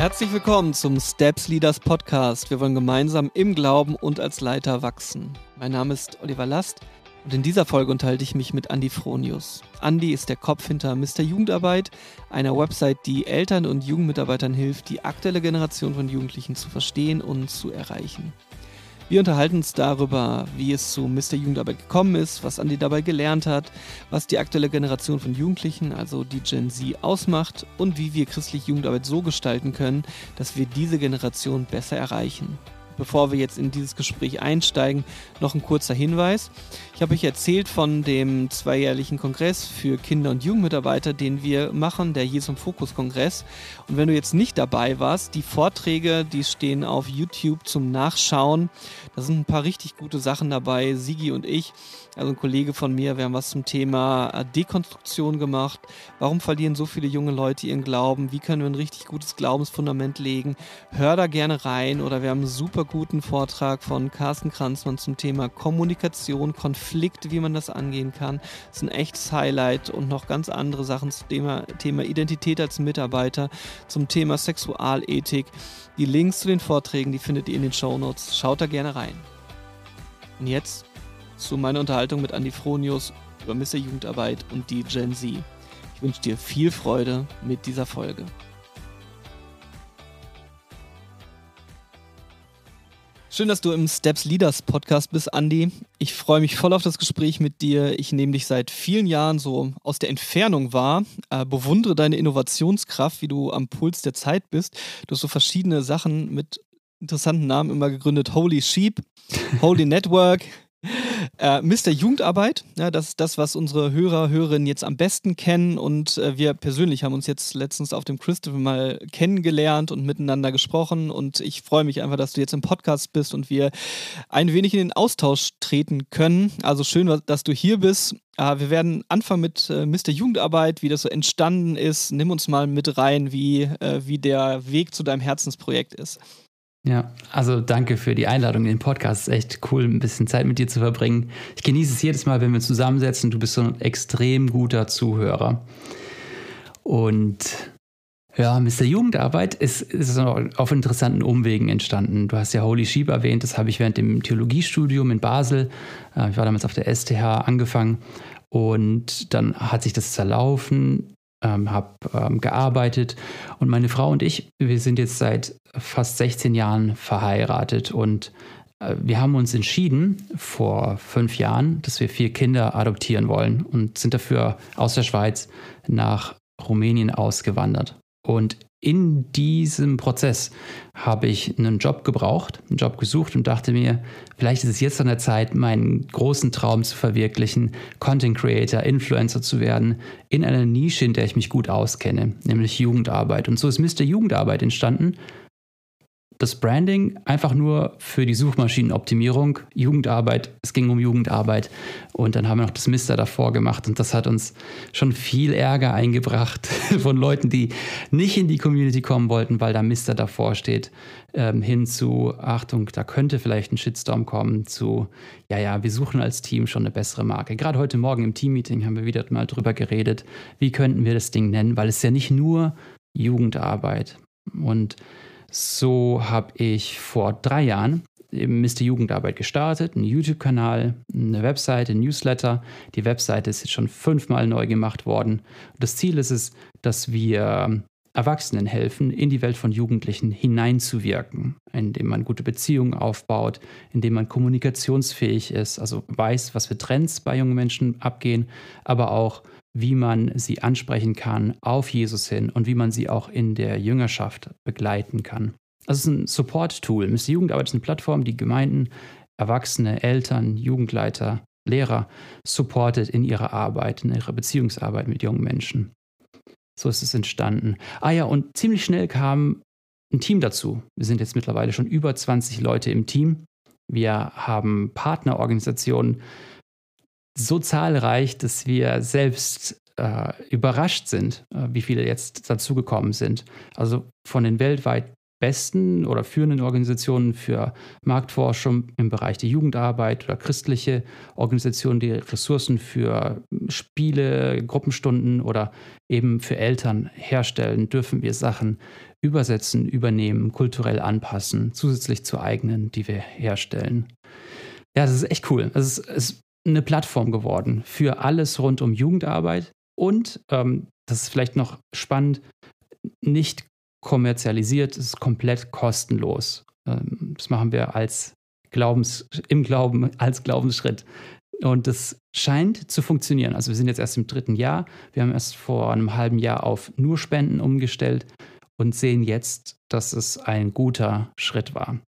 Herzlich willkommen zum Steps Leaders Podcast. Wir wollen gemeinsam im Glauben und als Leiter wachsen. Mein Name ist Oliver Last und in dieser Folge unterhalte ich mich mit Andy Fronius. Andy ist der Kopf hinter Mr. Jugendarbeit, einer Website, die Eltern und Jugendmitarbeitern hilft, die aktuelle Generation von Jugendlichen zu verstehen und zu erreichen. Wir unterhalten uns darüber, wie es zu Mr. Jugendarbeit gekommen ist, was Andi dabei gelernt hat, was die aktuelle Generation von Jugendlichen, also die Gen Z, ausmacht und wie wir christliche Jugendarbeit so gestalten können, dass wir diese Generation besser erreichen bevor wir jetzt in dieses Gespräch einsteigen, noch ein kurzer Hinweis. Ich habe euch erzählt von dem zweijährlichen Kongress für Kinder- und Jugendmitarbeiter, den wir machen, der Jesus Fokus Kongress. Und wenn du jetzt nicht dabei warst, die Vorträge, die stehen auf YouTube zum Nachschauen. Da sind ein paar richtig gute Sachen dabei. Sigi und ich, also ein Kollege von mir, wir haben was zum Thema Dekonstruktion gemacht. Warum verlieren so viele junge Leute ihren Glauben? Wie können wir ein richtig gutes Glaubensfundament legen? Hör da gerne rein oder wir haben einen super guten Vortrag von Carsten Kranzmann zum Thema Kommunikation, Konflikt, wie man das angehen kann. Das ist ein echtes Highlight und noch ganz andere Sachen zum Thema, Thema Identität als Mitarbeiter, zum Thema Sexualethik. Die Links zu den Vorträgen, die findet ihr in den Show Notes. Schaut da gerne rein. Und jetzt zu meiner Unterhaltung mit Andi Fronius über Mr. Jugendarbeit und die Gen Z. Ich wünsche dir viel Freude mit dieser Folge. Schön, dass du im Steps Leaders Podcast bist, Andy. Ich freue mich voll auf das Gespräch mit dir. Ich nehme dich seit vielen Jahren so aus der Entfernung wahr, äh, bewundere deine Innovationskraft, wie du am Puls der Zeit bist. Du hast so verschiedene Sachen mit interessanten Namen immer gegründet. Holy Sheep, Holy Network, äh, Mr. Jugendarbeit, ja, das ist das, was unsere Hörer, Hörerinnen jetzt am besten kennen. Und äh, wir persönlich haben uns jetzt letztens auf dem Christopher mal kennengelernt und miteinander gesprochen. Und ich freue mich einfach, dass du jetzt im Podcast bist und wir ein wenig in den Austausch treten können. Also schön, dass du hier bist. Äh, wir werden anfangen mit äh, Mr. Jugendarbeit, wie das so entstanden ist. Nimm uns mal mit rein, wie, äh, wie der Weg zu deinem Herzensprojekt ist. Ja, also danke für die Einladung in den Podcast. Es ist echt cool, ein bisschen Zeit mit dir zu verbringen. Ich genieße es jedes Mal, wenn wir zusammensetzen. Du bist so ein extrem guter Zuhörer. Und ja, Mr. Jugendarbeit ist, ist auf interessanten Umwegen entstanden. Du hast ja Holy Sheep erwähnt, das habe ich während dem Theologiestudium in Basel, äh, ich war damals auf der STH, angefangen. Und dann hat sich das zerlaufen ähm, habe ähm, gearbeitet und meine Frau und ich, wir sind jetzt seit fast 16 Jahren verheiratet und äh, wir haben uns entschieden vor fünf Jahren, dass wir vier Kinder adoptieren wollen und sind dafür aus der Schweiz nach Rumänien ausgewandert. Und in diesem Prozess habe ich einen Job gebraucht, einen Job gesucht und dachte mir, vielleicht ist es jetzt an der Zeit, meinen großen Traum zu verwirklichen, Content Creator, Influencer zu werden, in einer Nische, in der ich mich gut auskenne, nämlich Jugendarbeit. Und so ist Mr. Jugendarbeit entstanden das Branding einfach nur für die Suchmaschinenoptimierung, Jugendarbeit, es ging um Jugendarbeit und dann haben wir noch das Mister davor gemacht und das hat uns schon viel Ärger eingebracht von Leuten, die nicht in die Community kommen wollten, weil da Mister davor steht, ähm, hin zu, Achtung, da könnte vielleicht ein Shitstorm kommen, zu, ja, ja, wir suchen als Team schon eine bessere Marke. Gerade heute Morgen im Teammeeting haben wir wieder mal drüber geredet, wie könnten wir das Ding nennen, weil es ja nicht nur Jugendarbeit und so habe ich vor drei Jahren Mr. Jugendarbeit gestartet, einen YouTube-Kanal, eine Webseite, ein Newsletter. Die Webseite ist jetzt schon fünfmal neu gemacht worden. Das Ziel ist es, dass wir Erwachsenen helfen, in die Welt von Jugendlichen hineinzuwirken, indem man gute Beziehungen aufbaut, indem man kommunikationsfähig ist, also weiß, was für Trends bei jungen Menschen abgehen, aber auch wie man sie ansprechen kann auf Jesus hin und wie man sie auch in der Jüngerschaft begleiten kann. Das ist ein Support-Tool. Miss Jugendarbeit ist eine Plattform, die Gemeinden, Erwachsene, Eltern, Jugendleiter, Lehrer supportet in ihrer Arbeit, in ihrer Beziehungsarbeit mit jungen Menschen. So ist es entstanden. Ah ja, und ziemlich schnell kam ein Team dazu. Wir sind jetzt mittlerweile schon über 20 Leute im Team. Wir haben Partnerorganisationen, so zahlreich, dass wir selbst äh, überrascht sind, äh, wie viele jetzt dazugekommen sind. Also von den weltweit besten oder führenden Organisationen für Marktforschung im Bereich der Jugendarbeit oder christliche Organisationen, die Ressourcen für Spiele, Gruppenstunden oder eben für Eltern herstellen, dürfen wir Sachen übersetzen, übernehmen, kulturell anpassen, zusätzlich zu eigenen, die wir herstellen. Ja, das ist echt cool. Es ist, ist eine Plattform geworden für alles rund um Jugendarbeit und, ähm, das ist vielleicht noch spannend, nicht kommerzialisiert, es ist komplett kostenlos. Ähm, das machen wir als Glaubens, im Glauben, als Glaubensschritt. Und das scheint zu funktionieren. Also wir sind jetzt erst im dritten Jahr. Wir haben erst vor einem halben Jahr auf nur Spenden umgestellt und sehen jetzt, dass es ein guter Schritt war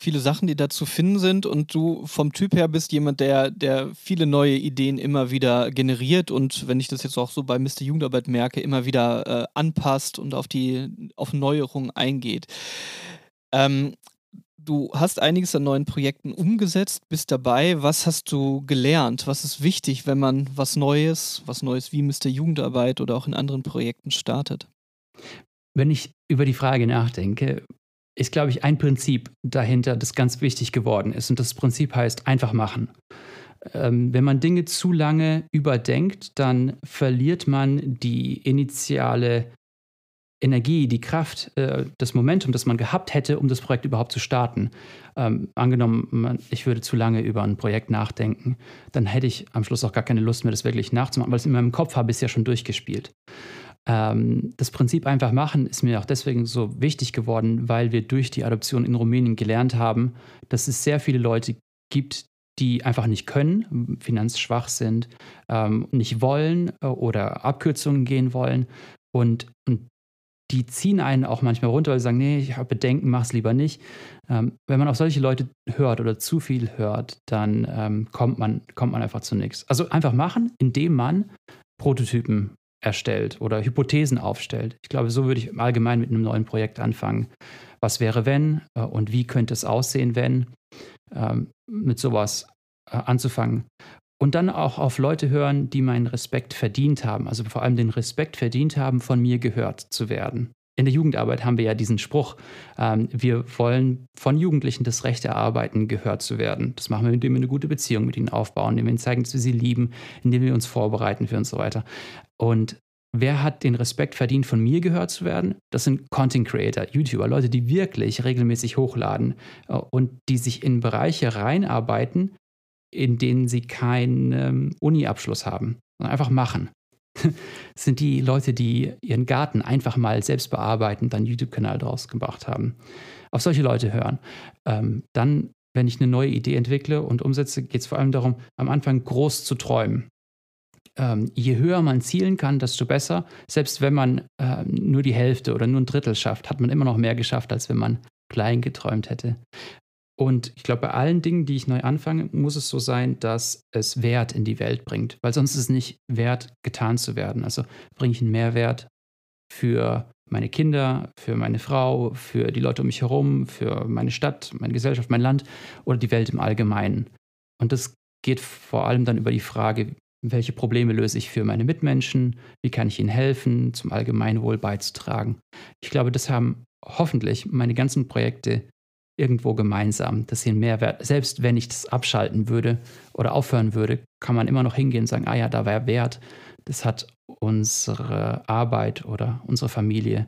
viele Sachen, die da zu finden sind und du vom Typ her bist jemand, der, der viele neue Ideen immer wieder generiert und wenn ich das jetzt auch so bei Mr. Jugendarbeit merke, immer wieder äh, anpasst und auf die auf Neuerungen eingeht. Ähm, du hast einiges an neuen Projekten umgesetzt, bist dabei. Was hast du gelernt? Was ist wichtig, wenn man was Neues, was Neues wie Mr. Jugendarbeit oder auch in anderen Projekten startet? Wenn ich über die Frage nachdenke, ist, glaube ich, ein Prinzip dahinter, das ganz wichtig geworden ist. Und das Prinzip heißt einfach machen. Ähm, wenn man Dinge zu lange überdenkt, dann verliert man die initiale Energie, die Kraft, äh, das Momentum, das man gehabt hätte, um das Projekt überhaupt zu starten. Ähm, angenommen, man, ich würde zu lange über ein Projekt nachdenken, dann hätte ich am Schluss auch gar keine Lust mehr, das wirklich nachzumachen, weil es in meinem Kopf habe ich es ja schon durchgespielt. Ähm, das Prinzip einfach machen ist mir auch deswegen so wichtig geworden, weil wir durch die Adoption in Rumänien gelernt haben, dass es sehr viele Leute gibt, die einfach nicht können, finanzschwach sind, ähm, nicht wollen äh, oder Abkürzungen gehen wollen. Und, und die ziehen einen auch manchmal runter, weil sie sagen, nee, ich habe Bedenken, mach es lieber nicht. Ähm, wenn man auf solche Leute hört oder zu viel hört, dann ähm, kommt, man, kommt man einfach zu nichts. Also einfach machen, indem man Prototypen erstellt oder Hypothesen aufstellt. Ich glaube, so würde ich allgemein mit einem neuen Projekt anfangen. Was wäre, wenn äh, und wie könnte es aussehen, wenn ähm, mit sowas äh, anzufangen. Und dann auch auf Leute hören, die meinen Respekt verdient haben, also vor allem den Respekt verdient haben, von mir gehört zu werden. In der Jugendarbeit haben wir ja diesen Spruch, ähm, wir wollen von Jugendlichen das Recht erarbeiten, gehört zu werden. Das machen wir, indem wir eine gute Beziehung mit ihnen aufbauen, indem wir ihnen zeigen, dass wir sie lieben, indem wir uns vorbereiten für und so weiter. Und wer hat den Respekt verdient, von mir gehört zu werden? Das sind Content Creator, YouTuber, Leute, die wirklich regelmäßig hochladen äh, und die sich in Bereiche reinarbeiten, in denen sie keinen ähm, Uni-Abschluss haben, sondern einfach machen. Sind die Leute, die ihren Garten einfach mal selbst bearbeiten, dann YouTube-Kanal draus gemacht haben. Auf solche Leute hören. Ähm, dann, wenn ich eine neue Idee entwickle und umsetze, geht es vor allem darum, am Anfang groß zu träumen ähm, je höher man zielen kann, desto besser. Selbst wenn man äh, nur die Hälfte oder nur ein Drittel schafft, hat man immer noch mehr geschafft, als wenn man klein geträumt hätte. Und ich glaube, bei allen Dingen, die ich neu anfange, muss es so sein, dass es Wert in die Welt bringt, weil sonst ist es nicht wert, getan zu werden. Also bringe ich einen Mehrwert für meine Kinder, für meine Frau, für die Leute um mich herum, für meine Stadt, meine Gesellschaft, mein Land oder die Welt im Allgemeinen. Und das geht vor allem dann über die Frage, welche Probleme löse ich für meine Mitmenschen? Wie kann ich ihnen helfen, zum Allgemeinwohl beizutragen? Ich glaube, das haben hoffentlich meine ganzen Projekte irgendwo gemeinsam, dass sie einen Mehrwert, selbst wenn ich das abschalten würde oder aufhören würde, kann man immer noch hingehen und sagen, ah ja, da war Wert, das hat unsere Arbeit oder unsere Familie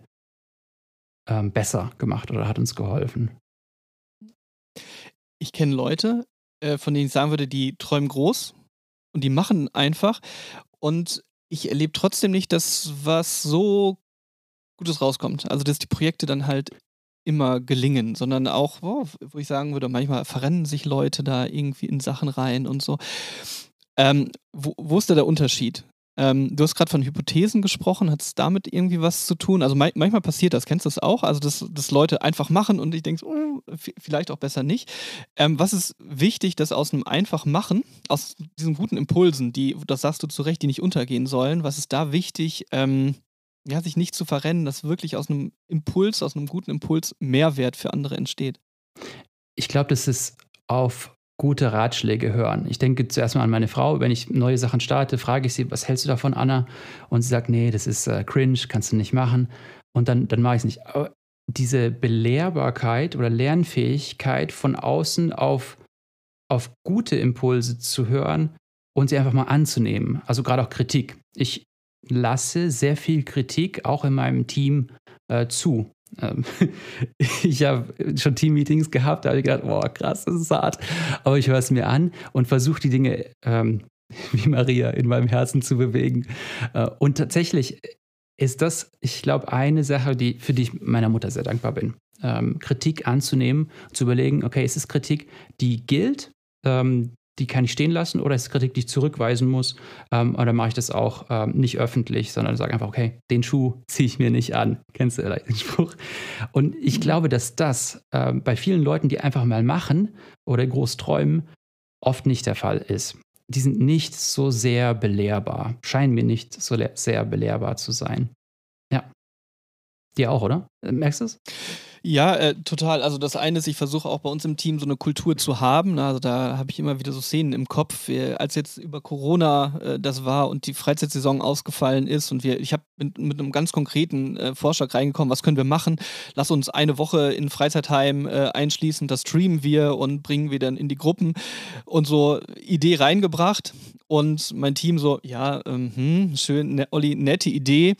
ähm, besser gemacht oder hat uns geholfen. Ich kenne Leute, äh, von denen ich sagen würde, die träumen groß, und die machen einfach. Und ich erlebe trotzdem nicht, dass was so Gutes rauskommt. Also, dass die Projekte dann halt immer gelingen, sondern auch, oh, wo ich sagen würde, manchmal verrennen sich Leute da irgendwie in Sachen rein und so. Ähm, wo, wo ist da der Unterschied? Ähm, du hast gerade von Hypothesen gesprochen. Hat es damit irgendwie was zu tun? Also me manchmal passiert das. Kennst du das auch? Also, dass, dass Leute einfach machen und ich denke, so, oh, vielleicht auch besser nicht. Ähm, was ist wichtig, dass aus einem einfach machen, aus diesen guten Impulsen, die, das sagst du zu Recht, die nicht untergehen sollen, was ist da wichtig, ähm, ja, sich nicht zu verrennen, dass wirklich aus einem Impuls, aus einem guten Impuls Mehrwert für andere entsteht? Ich glaube, das ist auf gute Ratschläge hören. Ich denke zuerst mal an meine Frau. Wenn ich neue Sachen starte, frage ich sie, was hältst du davon, Anna? Und sie sagt, nee, das ist äh, cringe, kannst du nicht machen. Und dann, dann mache ich es nicht. Aber diese Belehrbarkeit oder Lernfähigkeit von außen auf, auf gute Impulse zu hören und sie einfach mal anzunehmen. Also gerade auch Kritik. Ich lasse sehr viel Kritik auch in meinem Team äh, zu. Ähm, ich habe schon Team-Meetings gehabt, da habe ich gedacht, boah, krass, das ist hart. Aber ich höre es mir an und versuche die Dinge ähm, wie Maria in meinem Herzen zu bewegen. Äh, und tatsächlich ist das, ich glaube, eine Sache, die, für die ich meiner Mutter sehr dankbar bin. Ähm, Kritik anzunehmen, zu überlegen, okay, ist es Kritik, die gilt, ähm, die kann ich stehen lassen oder ist es Kritik, die ich zurückweisen muss? Ähm, oder mache ich das auch ähm, nicht öffentlich, sondern sage einfach, okay, den Schuh ziehe ich mir nicht an. Kennst du den Spruch? Und ich mhm. glaube, dass das äh, bei vielen Leuten, die einfach mal machen oder groß träumen, oft nicht der Fall ist. Die sind nicht so sehr belehrbar, scheinen mir nicht so sehr belehrbar zu sein. Ja. Dir auch, oder? Merkst du es? Ja, äh, total. Also das eine ist, ich versuche auch bei uns im Team so eine Kultur zu haben. Also da habe ich immer wieder so Szenen im Kopf, wie, als jetzt über Corona äh, das war und die Freizeitsaison ausgefallen ist und wir, ich habe mit, mit, einem ganz konkreten äh, Vorschlag reingekommen, was können wir machen? Lass uns eine Woche in Freizeitheim äh, einschließen, das streamen wir und bringen wir dann in die Gruppen und so Idee reingebracht und mein Team so, ja, ähm, hm, schön, ne, Olli, nette Idee,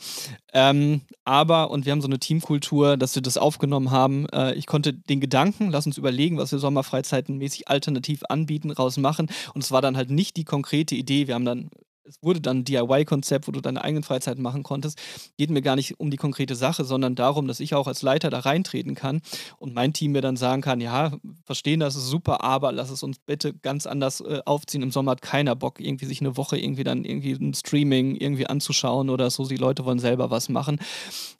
ähm, aber, und wir haben so eine Teamkultur, dass wir das aufgenommen haben. Äh, ich konnte den Gedanken, lass uns überlegen, was wir Sommerfreizeitenmäßig alternativ anbieten, rausmachen. Und es war dann halt nicht die konkrete Idee. Wir haben dann es wurde dann ein DIY-Konzept, wo du deine eigenen Freizeiten machen konntest. Geht mir gar nicht um die konkrete Sache, sondern darum, dass ich auch als Leiter da reintreten kann und mein Team mir dann sagen kann, ja, verstehen das ist super, aber lass es uns bitte ganz anders äh, aufziehen. Im Sommer hat keiner Bock, irgendwie sich eine Woche irgendwie dann irgendwie ein Streaming irgendwie anzuschauen oder so. Die Leute wollen selber was machen.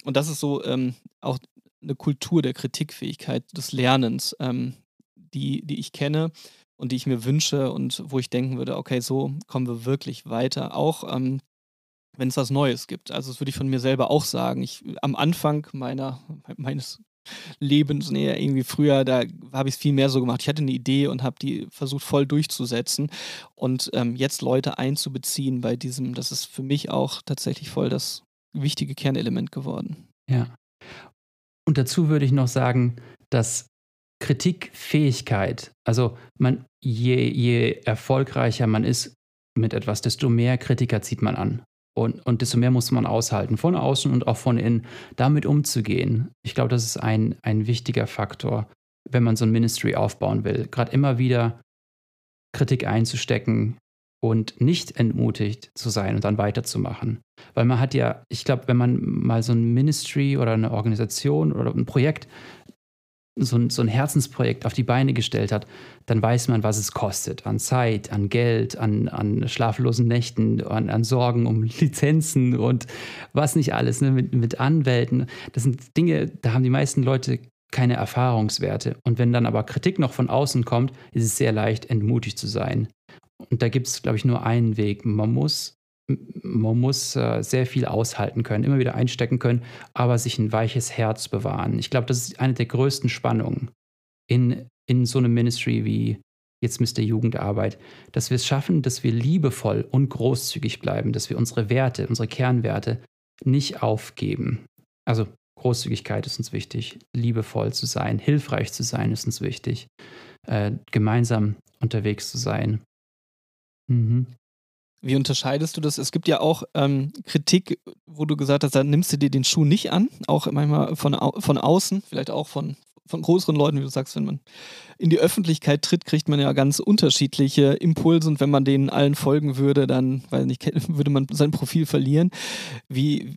Und das ist so ähm, auch eine Kultur der Kritikfähigkeit, des Lernens, ähm, die, die ich kenne und die ich mir wünsche und wo ich denken würde, okay, so kommen wir wirklich weiter. Auch ähm, wenn es was Neues gibt. Also das würde ich von mir selber auch sagen. Ich, am Anfang meiner, meines Lebens, nee, irgendwie früher, da habe ich es viel mehr so gemacht. Ich hatte eine Idee und habe die versucht voll durchzusetzen. Und ähm, jetzt Leute einzubeziehen bei diesem, das ist für mich auch tatsächlich voll das wichtige Kernelement geworden. Ja. Und dazu würde ich noch sagen, dass Kritikfähigkeit, also man, je, je erfolgreicher man ist mit etwas, desto mehr Kritiker zieht man an. Und, und desto mehr muss man aushalten, von außen und auch von innen, damit umzugehen. Ich glaube, das ist ein, ein wichtiger Faktor, wenn man so ein Ministry aufbauen will. Gerade immer wieder Kritik einzustecken und nicht entmutigt zu sein und dann weiterzumachen. Weil man hat ja, ich glaube, wenn man mal so ein Ministry oder eine Organisation oder ein Projekt so ein, so ein Herzensprojekt auf die Beine gestellt hat, dann weiß man, was es kostet. An Zeit, an Geld, an, an schlaflosen Nächten, an, an Sorgen um Lizenzen und was nicht alles, ne? mit, mit Anwälten. Das sind Dinge, da haben die meisten Leute keine Erfahrungswerte. Und wenn dann aber Kritik noch von außen kommt, ist es sehr leicht, entmutigt zu sein. Und da gibt es, glaube ich, nur einen Weg. Man muss man muss äh, sehr viel aushalten können, immer wieder einstecken können, aber sich ein weiches Herz bewahren. Ich glaube, das ist eine der größten Spannungen in, in so einem Ministry wie jetzt Mr. Jugendarbeit, dass wir es schaffen, dass wir liebevoll und großzügig bleiben, dass wir unsere Werte, unsere Kernwerte nicht aufgeben. Also Großzügigkeit ist uns wichtig, liebevoll zu sein, hilfreich zu sein ist uns wichtig, äh, gemeinsam unterwegs zu sein. Mhm. Wie unterscheidest du das? Es gibt ja auch ähm, Kritik, wo du gesagt hast, da nimmst du dir den Schuh nicht an, auch manchmal von, von außen, vielleicht auch von, von größeren Leuten, wie du sagst, wenn man in die Öffentlichkeit tritt, kriegt man ja ganz unterschiedliche Impulse und wenn man denen allen folgen würde, dann, weiß nicht, würde man sein Profil verlieren. Wie,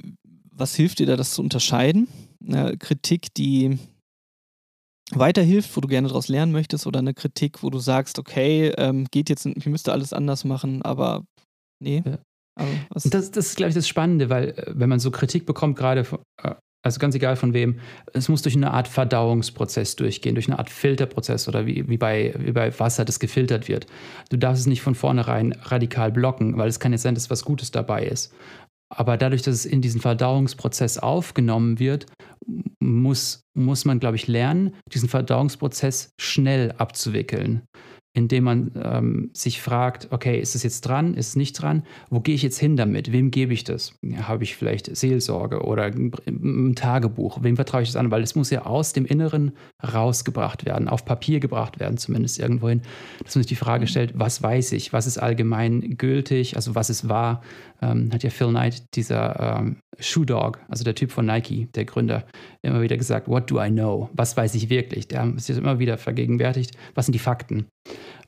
was hilft dir da, das zu unterscheiden? Eine Kritik, die weiterhilft, wo du gerne daraus lernen möchtest, oder eine Kritik, wo du sagst, okay, ähm, geht jetzt, ich müsste alles anders machen, aber Nee. Ja. Also, das, das ist, glaube ich, das Spannende, weil äh, wenn man so Kritik bekommt, gerade, äh, also ganz egal von wem, es muss durch eine Art Verdauungsprozess durchgehen, durch eine Art Filterprozess oder wie, wie, bei, wie bei Wasser, das gefiltert wird. Du darfst es nicht von vornherein radikal blocken, weil es kann jetzt sein, dass was Gutes dabei ist. Aber dadurch, dass es in diesen Verdauungsprozess aufgenommen wird, muss, muss man, glaube ich, lernen, diesen Verdauungsprozess schnell abzuwickeln indem man ähm, sich fragt, okay, ist es jetzt dran, ist es nicht dran? Wo gehe ich jetzt hin damit? Wem gebe ich das? Ja, Habe ich vielleicht Seelsorge oder ein Tagebuch? Wem vertraue ich das an? Weil es muss ja aus dem Inneren rausgebracht werden, auf Papier gebracht werden, zumindest irgendwohin. Dass man sich die Frage mhm. stellt, was weiß ich? Was ist allgemein gültig? Also was ist wahr? Ähm, hat ja Phil Knight, dieser ähm, Shoe Dog, also der Typ von Nike, der Gründer, immer wieder gesagt, what do I know? Was weiß ich wirklich? Der hat sich immer wieder vergegenwärtigt, was sind die Fakten?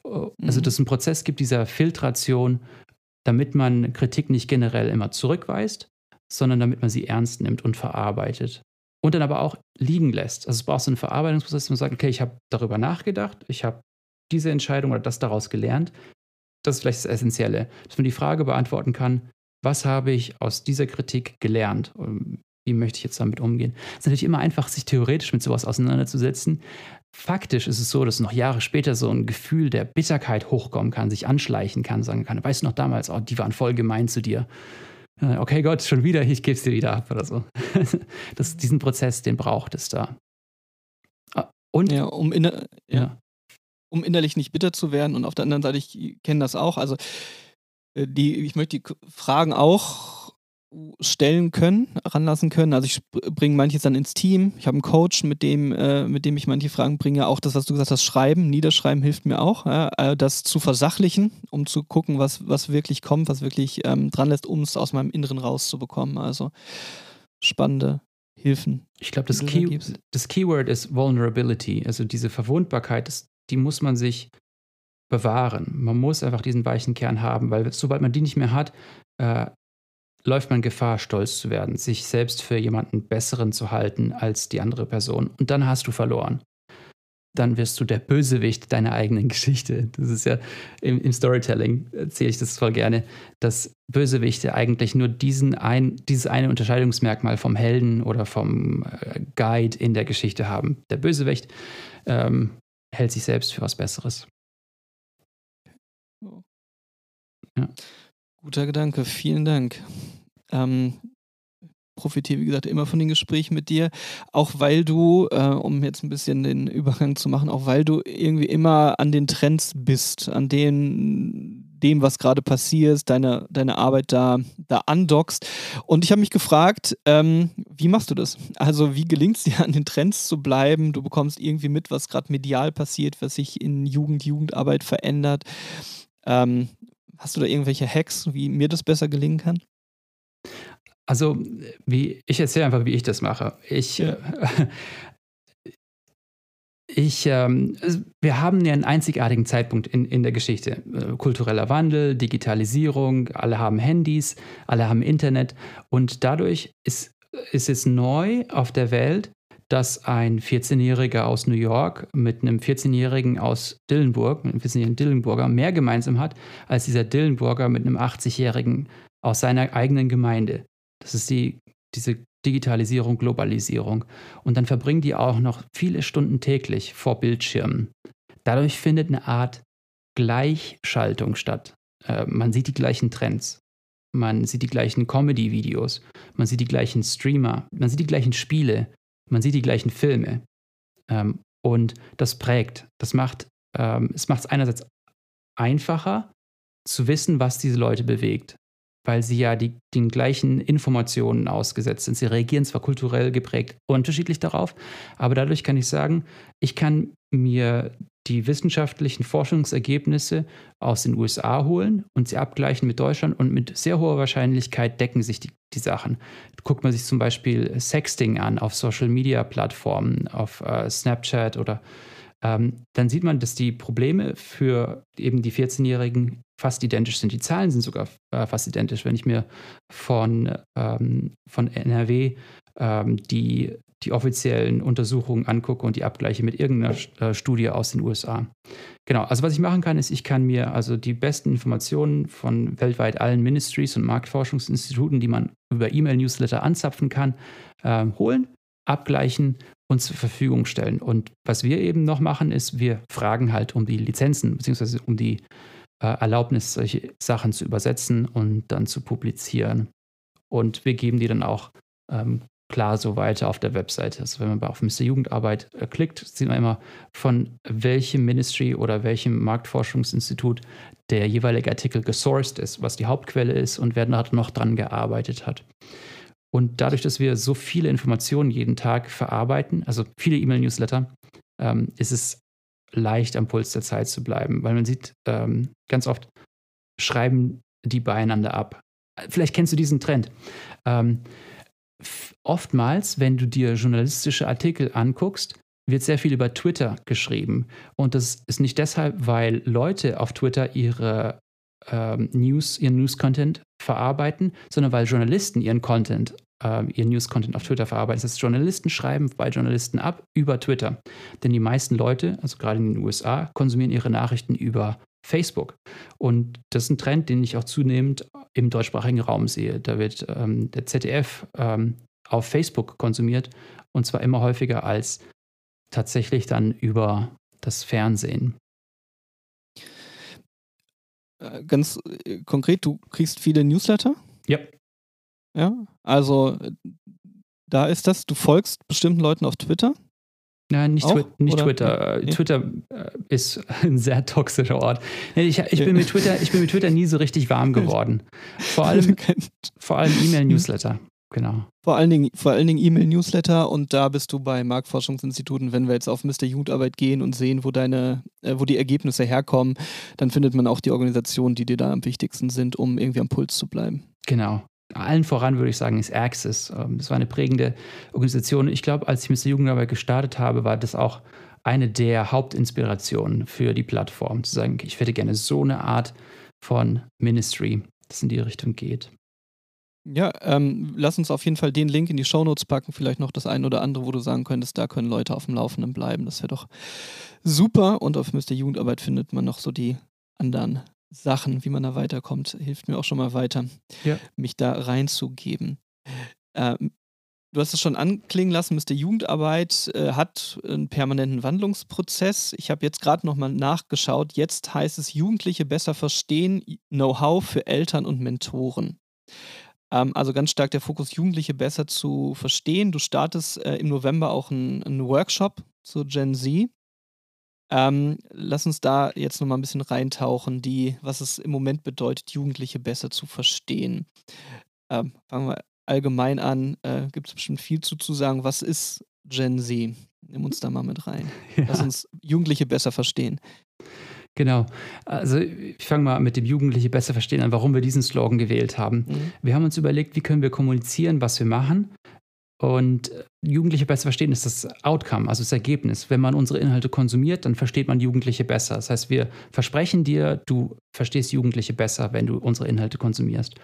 Also, mhm. dass es einen Prozess gibt dieser Filtration, damit man Kritik nicht generell immer zurückweist, sondern damit man sie ernst nimmt und verarbeitet. Und dann aber auch liegen lässt. Also es braucht so einen Verarbeitungsprozess, wo man sagt, okay, ich habe darüber nachgedacht, ich habe diese Entscheidung oder das daraus gelernt. Das ist vielleicht das Essentielle, dass man die Frage beantworten kann, was habe ich aus dieser Kritik gelernt? Wie möchte ich jetzt damit umgehen? Es ist natürlich immer einfach, sich theoretisch mit sowas auseinanderzusetzen. Faktisch ist es so, dass noch Jahre später so ein Gefühl der Bitterkeit hochkommen kann, sich anschleichen kann, sagen kann, weißt du noch damals, oh, die waren voll gemein zu dir. Äh, okay, Gott, schon wieder, ich gebe es dir wieder ab oder so. das, diesen Prozess, den braucht es da. Ah, und ja, um, inner ja. um innerlich nicht bitter zu werden und auf der anderen Seite, ich kenne das auch, also die, ich möchte die Fragen auch stellen können, ranlassen können. Also ich bringe manches dann ins Team. Ich habe einen Coach, mit dem, äh, mit dem ich manche Fragen bringe. Auch das, was du gesagt hast, Schreiben, Niederschreiben hilft mir auch, ja, äh, das zu versachlichen, um zu gucken, was, was wirklich kommt, was wirklich ähm, dran lässt, um es aus meinem Inneren rauszubekommen. Also spannende Hilfen. Ich glaube, das, Key, das Keyword ist Vulnerability. Also diese Verwundbarkeit, das, die muss man sich bewahren. Man muss einfach diesen weichen Kern haben, weil sobald man die nicht mehr hat, äh, läuft man Gefahr, stolz zu werden, sich selbst für jemanden Besseren zu halten als die andere Person. Und dann hast du verloren. Dann wirst du der Bösewicht deiner eigenen Geschichte. Das ist ja im, im Storytelling, erzähle ich das voll gerne, dass Bösewichte eigentlich nur diesen ein, dieses eine Unterscheidungsmerkmal vom Helden oder vom äh, Guide in der Geschichte haben. Der Bösewicht ähm, hält sich selbst für was Besseres. Guter Gedanke, vielen Dank. Ähm, profitiere, wie gesagt, immer von den Gesprächen mit dir, auch weil du, äh, um jetzt ein bisschen den Übergang zu machen, auch weil du irgendwie immer an den Trends bist, an den, dem, was gerade passiert, deine, deine Arbeit da, da andockst. Und ich habe mich gefragt, ähm, wie machst du das? Also wie gelingt es dir, an den Trends zu bleiben? Du bekommst irgendwie mit, was gerade medial passiert, was sich in Jugend, Jugendarbeit verändert. Ähm, Hast du da irgendwelche Hacks, wie mir das besser gelingen kann? Also, wie, ich erzähle einfach, wie ich das mache. Ich, ja. ich, ähm, wir haben ja einen einzigartigen Zeitpunkt in, in der Geschichte. Äh, kultureller Wandel, Digitalisierung, alle haben Handys, alle haben Internet und dadurch ist, ist es neu auf der Welt, dass ein 14-Jähriger aus New York mit einem 14-Jährigen aus Dillenburg, mit einem 14-jährigen Dillenburger, mehr gemeinsam hat, als dieser Dillenburger mit einem 80-Jährigen aus seiner eigenen Gemeinde. Das ist die, diese Digitalisierung, Globalisierung. Und dann verbringen die auch noch viele Stunden täglich vor Bildschirmen. Dadurch findet eine Art Gleichschaltung statt. Äh, man sieht die gleichen Trends. Man sieht die gleichen Comedy-Videos. Man sieht die gleichen Streamer. Man sieht die gleichen Spiele. Man sieht die gleichen Filme. Ähm, und das prägt. Das macht ähm, es macht es einerseits einfacher zu wissen, was diese Leute bewegt, weil sie ja die, den gleichen Informationen ausgesetzt sind. Sie reagieren zwar kulturell geprägt unterschiedlich darauf, aber dadurch kann ich sagen, ich kann mir die wissenschaftlichen Forschungsergebnisse aus den USA holen und sie abgleichen mit Deutschland und mit sehr hoher Wahrscheinlichkeit decken sich die, die Sachen. Guckt man sich zum Beispiel Sexting an auf Social-Media-Plattformen, auf äh, Snapchat oder ähm, dann sieht man, dass die Probleme für eben die 14-Jährigen fast identisch sind. Die Zahlen sind sogar äh, fast identisch. Wenn ich mir von, ähm, von NRW ähm, die die offiziellen Untersuchungen angucke und die abgleiche mit irgendeiner äh, Studie aus den USA. Genau, also was ich machen kann, ist, ich kann mir also die besten Informationen von weltweit allen Ministries und Marktforschungsinstituten, die man über E-Mail-Newsletter anzapfen kann, äh, holen, abgleichen und zur Verfügung stellen. Und was wir eben noch machen, ist, wir fragen halt um die Lizenzen beziehungsweise um die äh, Erlaubnis, solche Sachen zu übersetzen und dann zu publizieren. Und wir geben die dann auch ähm, klar so weiter auf der Webseite. Also wenn man auf Mr. Jugendarbeit äh, klickt, sieht man immer, von welchem Ministry oder welchem Marktforschungsinstitut der jeweilige Artikel gesourced ist, was die Hauptquelle ist und wer noch dran gearbeitet hat. Und dadurch, dass wir so viele Informationen jeden Tag verarbeiten, also viele E-Mail-Newsletter, ähm, ist es leicht am Puls der Zeit zu bleiben, weil man sieht, ähm, ganz oft schreiben die beieinander ab. Vielleicht kennst du diesen Trend. Ähm, oftmals, wenn du dir journalistische Artikel anguckst, wird sehr viel über Twitter geschrieben. Und das ist nicht deshalb, weil Leute auf Twitter ihre ähm, News, ihren News-Content verarbeiten, sondern weil Journalisten ihren Content, äh, ihren News-Content auf Twitter verarbeiten. Das heißt, Journalisten schreiben bei Journalisten ab über Twitter. Denn die meisten Leute, also gerade in den USA, konsumieren ihre Nachrichten über Facebook. Und das ist ein Trend, den ich auch zunehmend im deutschsprachigen Raum sehe. Da wird ähm, der ZDF ähm, auf Facebook konsumiert und zwar immer häufiger als tatsächlich dann über das Fernsehen. Äh, ganz äh, konkret, du kriegst viele Newsletter? Ja. Ja, also da ist das, du folgst bestimmten Leuten auf Twitter? Nein, nicht, Twi nicht Twitter. Twitter äh, ist ein sehr toxischer Ort. Ich, ich, bin mit Twitter, ich bin mit Twitter nie so richtig warm geworden. Vor allem, vor allem E-Mail-Newsletter. Genau. Vor allen Dingen, vor allen Dingen E-Mail-Newsletter und da bist du bei Marktforschungsinstituten, wenn wir jetzt auf Mr. Jugendarbeit gehen und sehen, wo deine, äh, wo die Ergebnisse herkommen, dann findet man auch die Organisationen, die dir da am wichtigsten sind, um irgendwie am Puls zu bleiben. Genau. Allen voran würde ich sagen, ist Axis. Ähm, das war eine prägende Organisation. Ich glaube, als ich Mr. Jugendarbeit gestartet habe, war das auch eine der Hauptinspirationen für die Plattform, zu sagen, ich hätte gerne so eine Art von Ministry, das in die Richtung geht. Ja, ähm, lass uns auf jeden Fall den Link in die Shownotes packen, vielleicht noch das ein oder andere, wo du sagen könntest, da können Leute auf dem Laufenden bleiben. Das wäre doch super. Und auf Mr. Jugendarbeit findet man noch so die anderen Sachen, wie man da weiterkommt. Hilft mir auch schon mal weiter, ja. mich da reinzugeben. Ähm, du hast es schon anklingen lassen, Mr. Jugendarbeit äh, hat einen permanenten Wandlungsprozess. Ich habe jetzt gerade nochmal nachgeschaut. Jetzt heißt es Jugendliche besser verstehen, Know-how für Eltern und Mentoren. Ähm, also ganz stark der Fokus, Jugendliche besser zu verstehen. Du startest äh, im November auch einen Workshop zu Gen Z. Ähm, lass uns da jetzt nochmal ein bisschen reintauchen, die, was es im Moment bedeutet, Jugendliche besser zu verstehen. Ähm, fangen wir allgemein an. Äh, Gibt es bestimmt viel zu, zu sagen. Was ist Gen Z? Nimm uns da mal mit rein. Ja. Lass uns Jugendliche besser verstehen. Genau. Also ich fange mal mit dem Jugendliche besser verstehen an, warum wir diesen Slogan gewählt haben. Mhm. Wir haben uns überlegt, wie können wir kommunizieren, was wir machen und Jugendliche besser verstehen ist das Outcome, also das Ergebnis. Wenn man unsere Inhalte konsumiert, dann versteht man Jugendliche besser. Das heißt, wir versprechen dir, du verstehst Jugendliche besser, wenn du unsere Inhalte konsumierst.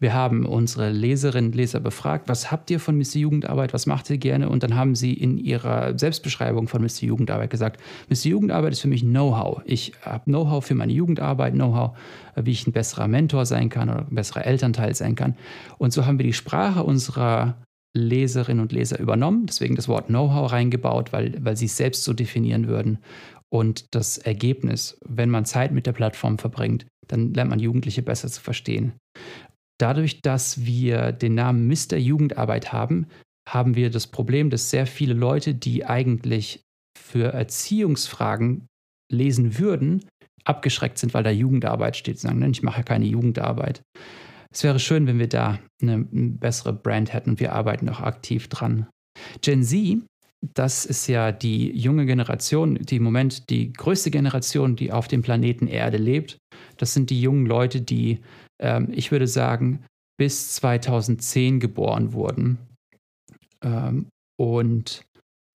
Wir haben unsere Leserinnen und Leser befragt, was habt ihr von Mr. Jugendarbeit, was macht ihr gerne? Und dann haben sie in ihrer Selbstbeschreibung von Mr. Jugendarbeit gesagt, Mr. Jugendarbeit ist für mich Know-how. Ich habe Know-how für meine Jugendarbeit, Know-how, wie ich ein besserer Mentor sein kann oder ein besserer Elternteil sein kann. Und so haben wir die Sprache unserer Leserinnen und Leser übernommen, deswegen das Wort Know-how reingebaut, weil, weil sie es selbst so definieren würden. Und das Ergebnis, wenn man Zeit mit der Plattform verbringt, dann lernt man Jugendliche besser zu verstehen. Dadurch, dass wir den Namen Mr. Jugendarbeit haben, haben wir das Problem, dass sehr viele Leute, die eigentlich für Erziehungsfragen lesen würden, abgeschreckt sind, weil da Jugendarbeit steht. Sie sagen, ich mache keine Jugendarbeit. Es wäre schön, wenn wir da eine bessere Brand hätten und wir arbeiten auch aktiv dran. Gen Z, das ist ja die junge Generation, die im Moment die größte Generation, die auf dem Planeten Erde lebt. Das sind die jungen Leute, die, ähm, ich würde sagen, bis 2010 geboren wurden. Ähm, und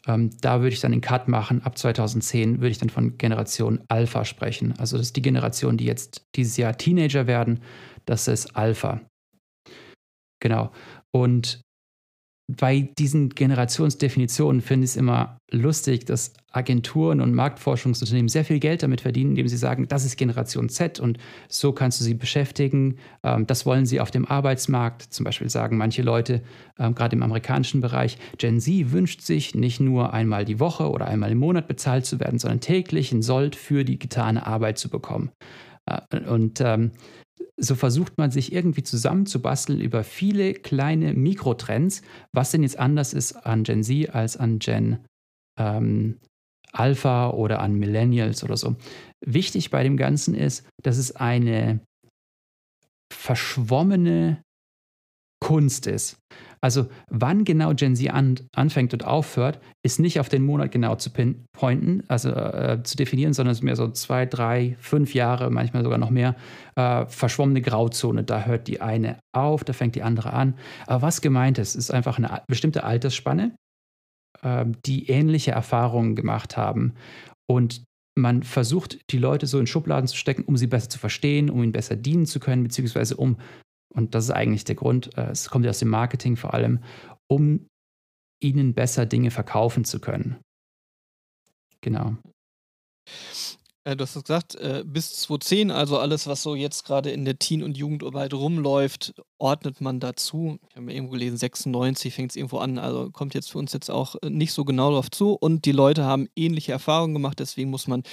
ähm, da würde ich dann den Cut machen. Ab 2010 würde ich dann von Generation Alpha sprechen. Also das ist die Generation, die jetzt dieses Jahr Teenager werden das ist Alpha. Genau. Und bei diesen Generationsdefinitionen finde ich es immer lustig, dass Agenturen und Marktforschungsunternehmen sehr viel Geld damit verdienen, indem sie sagen, das ist Generation Z und so kannst du sie beschäftigen. Ähm, das wollen sie auf dem Arbeitsmarkt. Zum Beispiel sagen manche Leute, ähm, gerade im amerikanischen Bereich, Gen Z wünscht sich nicht nur einmal die Woche oder einmal im Monat bezahlt zu werden, sondern täglich ein Sold für die getane Arbeit zu bekommen. Äh, und ähm, so versucht man sich irgendwie zusammenzubasteln über viele kleine Mikrotrends, was denn jetzt anders ist an Gen Z als an Gen ähm, Alpha oder an Millennials oder so. Wichtig bei dem Ganzen ist, dass es eine verschwommene Kunst ist. Also wann genau Gen Z an, anfängt und aufhört, ist nicht auf den Monat genau zu pointen, also äh, zu definieren, sondern es ist mehr so zwei, drei, fünf Jahre, manchmal sogar noch mehr, äh, verschwommene Grauzone. Da hört die eine auf, da fängt die andere an. Aber was gemeint ist, ist einfach eine bestimmte Altersspanne, äh, die ähnliche Erfahrungen gemacht haben. Und man versucht, die Leute so in Schubladen zu stecken, um sie besser zu verstehen, um ihnen besser dienen zu können, beziehungsweise um und das ist eigentlich der Grund, äh, es kommt ja aus dem Marketing vor allem, um ihnen besser Dinge verkaufen zu können. Genau. Äh, du hast gesagt, äh, bis 2010, also alles, was so jetzt gerade in der Teen- und Jugendarbeit rumläuft, ordnet man dazu. Ich habe mir irgendwo gelesen, 96 fängt es irgendwo an, also kommt jetzt für uns jetzt auch nicht so genau darauf zu. Und die Leute haben ähnliche Erfahrungen gemacht, deswegen muss man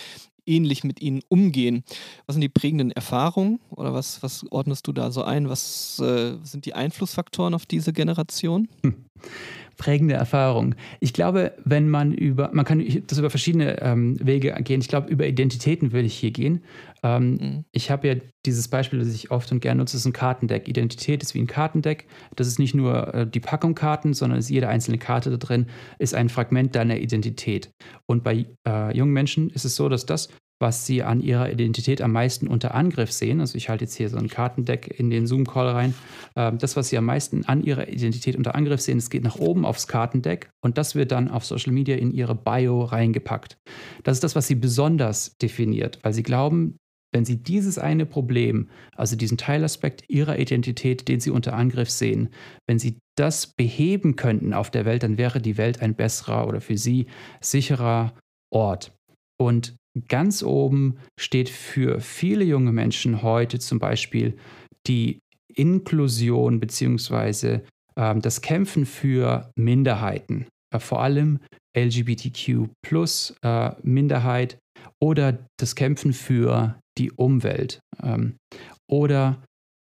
ähnlich mit ihnen umgehen. Was sind die prägenden Erfahrungen oder was, was ordnest du da so ein? Was äh, sind die Einflussfaktoren auf diese Generation? Hm. Prägende Erfahrung. Ich glaube, wenn man über, man kann das über verschiedene ähm, Wege gehen. Ich glaube, über Identitäten würde ich hier gehen. Ähm, mhm. Ich habe ja dieses Beispiel, das ich oft und gerne nutze, ist ein Kartendeck. Identität ist wie ein Kartendeck. Das ist nicht nur äh, die Packung Karten, sondern ist jede einzelne Karte da drin ist ein Fragment deiner Identität. Und bei äh, jungen Menschen ist es so, dass das, was sie an ihrer Identität am meisten unter Angriff sehen. Also ich halte jetzt hier so ein Kartendeck in den Zoom-Call rein. Ähm, das, was sie am meisten an ihrer Identität unter Angriff sehen, es geht nach oben aufs Kartendeck und das wird dann auf Social Media in ihre Bio reingepackt. Das ist das, was sie besonders definiert, weil sie glauben, wenn sie dieses eine Problem, also diesen Teilaspekt ihrer Identität, den sie unter Angriff sehen, wenn sie das beheben könnten auf der Welt, dann wäre die Welt ein besserer oder für sie sicherer Ort. Und Ganz oben steht für viele junge Menschen heute zum Beispiel die Inklusion bzw. Ähm, das Kämpfen für Minderheiten, äh, vor allem LGBTQ plus äh, Minderheit oder das Kämpfen für die Umwelt ähm, oder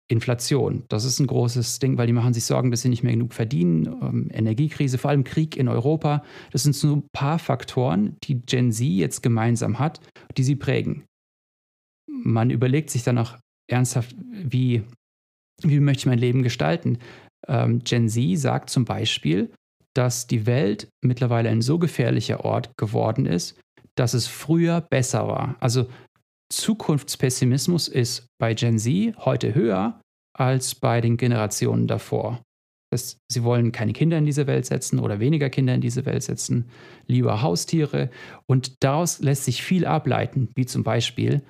Inflation. Das ist ein großes Ding, weil die machen sich Sorgen, dass sie nicht mehr genug verdienen. Ähm, Energiekrise, vor allem Krieg in Europa. Das sind so ein paar Faktoren, die Gen Z jetzt gemeinsam hat, die sie prägen. Man überlegt sich dann auch ernsthaft, wie, wie möchte ich mein Leben gestalten. Ähm, Gen Z sagt zum Beispiel, dass die Welt mittlerweile ein so gefährlicher Ort geworden ist, dass es früher besser war. Also Zukunftspessimismus ist bei Gen Z heute höher als bei den Generationen davor. Das, sie wollen keine Kinder in diese Welt setzen oder weniger Kinder in diese Welt setzen, lieber Haustiere. Und daraus lässt sich viel ableiten, wie zum Beispiel,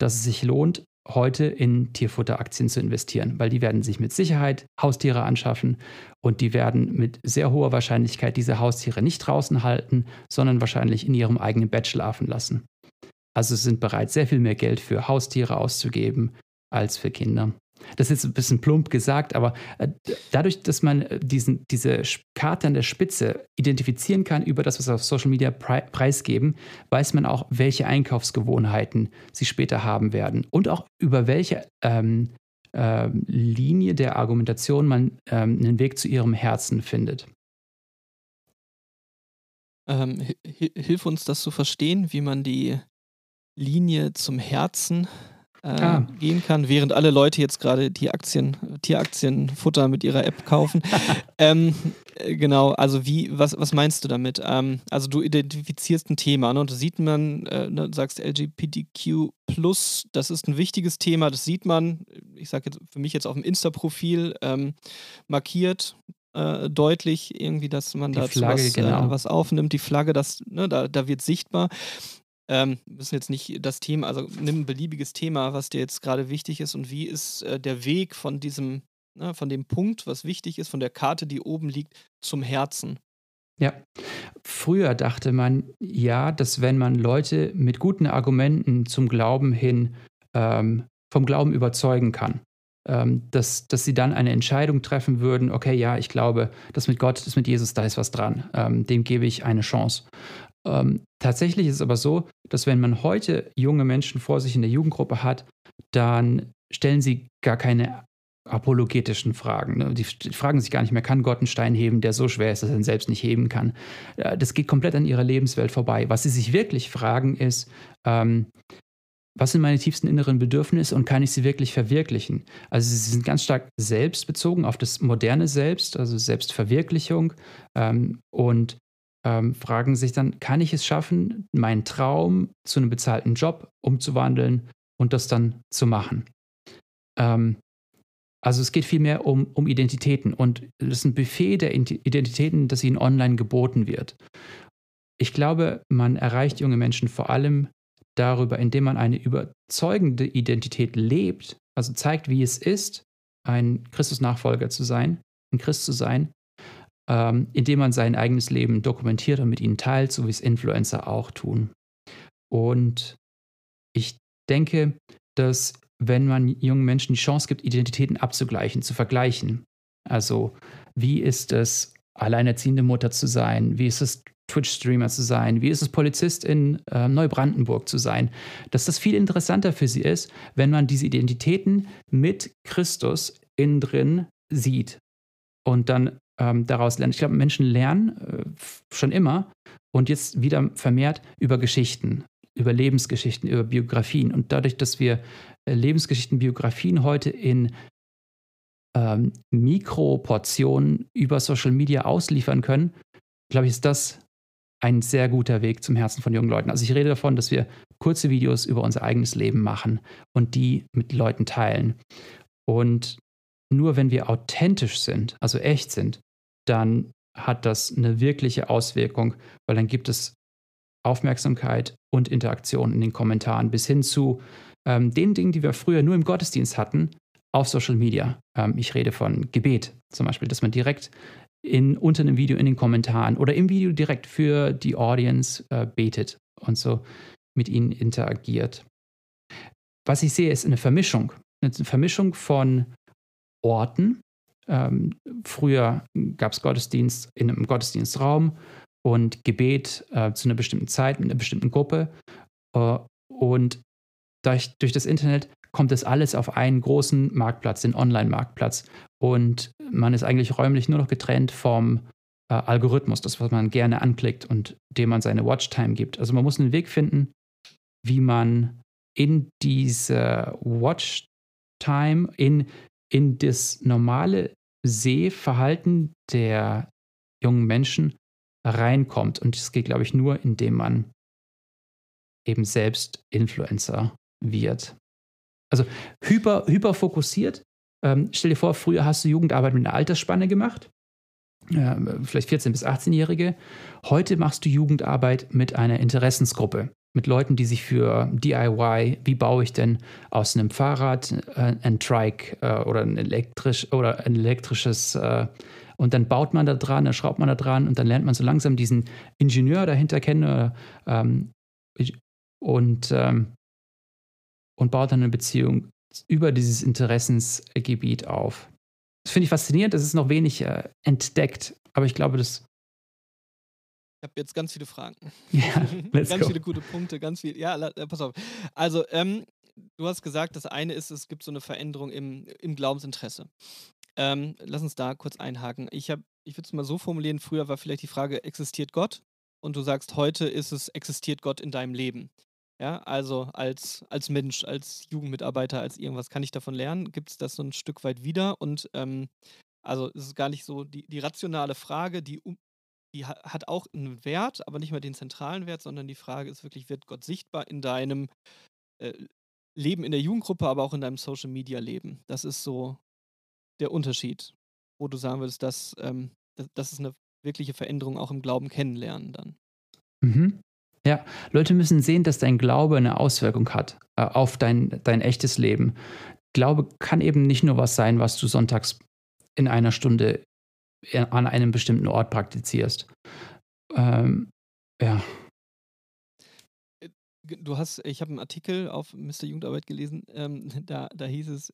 dass es sich lohnt, heute in Tierfutteraktien zu investieren, weil die werden sich mit Sicherheit Haustiere anschaffen und die werden mit sehr hoher Wahrscheinlichkeit diese Haustiere nicht draußen halten, sondern wahrscheinlich in ihrem eigenen Bett schlafen lassen. Also sind bereit, sehr viel mehr Geld für Haustiere auszugeben als für Kinder. Das ist jetzt ein bisschen plump gesagt, aber äh, dadurch, dass man äh, diesen, diese Karte an der Spitze identifizieren kann über das, was auf Social Media preisgeben, weiß man auch, welche Einkaufsgewohnheiten sie später haben werden und auch über welche ähm, äh, Linie der Argumentation man ähm, einen Weg zu ihrem Herzen findet. Ähm, hilf uns das zu verstehen, wie man die Linie zum Herzen äh, ah. gehen kann, während alle Leute jetzt gerade die Aktien, Tieraktienfutter mit ihrer App kaufen. ähm, äh, genau, also wie, was, was meinst du damit? Ähm, also du identifizierst ein Thema ne, und da sieht man, äh, ne, du sagst LGBTQ das ist ein wichtiges Thema, das sieht man, ich sage jetzt für mich jetzt auf dem Insta-Profil ähm, markiert, äh, deutlich irgendwie, dass man da was, äh, genau. was, aufnimmt, die Flagge, das, ne, da, da wird sichtbar. Ähm, müssen jetzt nicht das Thema, also nimm ein beliebiges Thema, was dir jetzt gerade wichtig ist und wie ist äh, der Weg von diesem, ne, von dem Punkt, was wichtig ist, von der Karte, die oben liegt, zum Herzen. Ja, früher dachte man ja, dass wenn man Leute mit guten Argumenten zum Glauben hin ähm, vom Glauben überzeugen kann, ähm, dass, dass sie dann eine Entscheidung treffen würden, okay, ja, ich glaube, das mit Gott, das mit Jesus, da ist was dran, ähm, dem gebe ich eine Chance. Ähm, tatsächlich ist es aber so, dass wenn man heute junge Menschen vor sich in der Jugendgruppe hat, dann stellen sie gar keine apologetischen Fragen. Ne? Die, fragen sich gar nicht mehr, kann Gott einen Stein heben, der so schwer ist, dass er ihn selbst nicht heben kann. Das geht komplett an ihrer Lebenswelt vorbei. Was sie sich wirklich fragen ist, ähm, was sind meine tiefsten inneren Bedürfnisse und kann ich sie wirklich verwirklichen? Also sie sind ganz stark selbstbezogen auf das moderne Selbst, also Selbstverwirklichung ähm, und ähm, fragen sich dann, kann ich es schaffen, meinen Traum zu einem bezahlten Job umzuwandeln und das dann zu machen? Ähm, also es geht vielmehr um, um Identitäten und es ist ein Buffet der Identitäten, das ihnen online geboten wird. Ich glaube, man erreicht junge Menschen vor allem darüber, indem man eine überzeugende Identität lebt, also zeigt, wie es ist, ein Christus-Nachfolger zu sein, ein Christ zu sein, ähm, indem man sein eigenes Leben dokumentiert und mit ihnen teilt, so wie es Influencer auch tun. Und ich denke, dass wenn man jungen Menschen die Chance gibt, Identitäten abzugleichen, zu vergleichen. Also, wie ist es, alleinerziehende Mutter zu sein? Wie ist es, Twitch-Streamer zu sein? Wie ist es, Polizist in äh, Neubrandenburg zu sein? Dass das viel interessanter für sie ist, wenn man diese Identitäten mit Christus innen drin sieht und dann ähm, daraus lernt. Ich glaube, Menschen lernen äh, schon immer und jetzt wieder vermehrt über Geschichten über Lebensgeschichten, über Biografien. Und dadurch, dass wir äh, Lebensgeschichten, Biografien heute in ähm, Mikroportionen über Social Media ausliefern können, glaube ich, ist das ein sehr guter Weg zum Herzen von jungen Leuten. Also ich rede davon, dass wir kurze Videos über unser eigenes Leben machen und die mit Leuten teilen. Und nur wenn wir authentisch sind, also echt sind, dann hat das eine wirkliche Auswirkung, weil dann gibt es Aufmerksamkeit und Interaktion in den Kommentaren bis hin zu ähm, den Dingen, die wir früher nur im Gottesdienst hatten, auf Social Media. Ähm, ich rede von Gebet zum Beispiel, dass man direkt in, unter einem Video in den Kommentaren oder im Video direkt für die Audience äh, betet und so mit ihnen interagiert. Was ich sehe, ist eine Vermischung. Eine Vermischung von Orten. Ähm, früher gab es Gottesdienst in einem Gottesdienstraum und Gebet äh, zu einer bestimmten Zeit mit einer bestimmten Gruppe. Äh, und durch, durch das Internet kommt das alles auf einen großen Marktplatz, den Online-Marktplatz. Und man ist eigentlich räumlich nur noch getrennt vom äh, Algorithmus, das, was man gerne anklickt und dem man seine Watchtime gibt. Also man muss einen Weg finden, wie man in diese Watchtime, in, in das normale Sehverhalten der jungen Menschen reinkommt. Und das geht, glaube ich, nur, indem man eben selbst Influencer wird. Also hyper, hyper fokussiert. Ähm, stell dir vor, früher hast du Jugendarbeit mit einer Altersspanne gemacht, äh, vielleicht 14- bis 18-Jährige. Heute machst du Jugendarbeit mit einer Interessensgruppe, mit Leuten, die sich für DIY, wie baue ich denn aus einem Fahrrad äh, ein Trike äh, oder ein elektrisch oder ein elektrisches äh, und dann baut man da dran, dann schraubt man da dran und dann lernt man so langsam diesen Ingenieur dahinter kennen ähm, und, ähm, und baut dann eine Beziehung über dieses Interessensgebiet auf. Das finde ich faszinierend, das ist noch wenig äh, entdeckt, aber ich glaube, das. Ich habe jetzt ganz viele Fragen. Ja, ganz go. viele gute Punkte, ganz viel. Ja, äh, pass auf. Also, ähm, du hast gesagt, das eine ist, es gibt so eine Veränderung im, im Glaubensinteresse. Ähm, lass uns da kurz einhaken. Ich, ich würde es mal so formulieren, früher war vielleicht die Frage, existiert Gott? Und du sagst, heute ist es, existiert Gott in deinem Leben? Ja, also als, als Mensch, als Jugendmitarbeiter, als irgendwas, kann ich davon lernen? Gibt es das so ein Stück weit wieder? Und ähm, also es ist gar nicht so die, die rationale Frage, die, die hat auch einen Wert, aber nicht mehr den zentralen Wert, sondern die Frage ist wirklich, wird Gott sichtbar in deinem äh, Leben in der Jugendgruppe, aber auch in deinem Social Media Leben? Das ist so der Unterschied, wo du sagen würdest, dass ähm, das, das, ist eine wirkliche Veränderung auch im Glauben kennenlernen dann. Mhm. Ja, Leute müssen sehen, dass dein Glaube eine Auswirkung hat äh, auf dein, dein echtes Leben. Glaube kann eben nicht nur was sein, was du sonntags in einer Stunde an einem bestimmten Ort praktizierst. Ähm, ja. Äh, du hast, ich habe einen Artikel auf Mr. Jugendarbeit gelesen, ähm, da, da hieß es,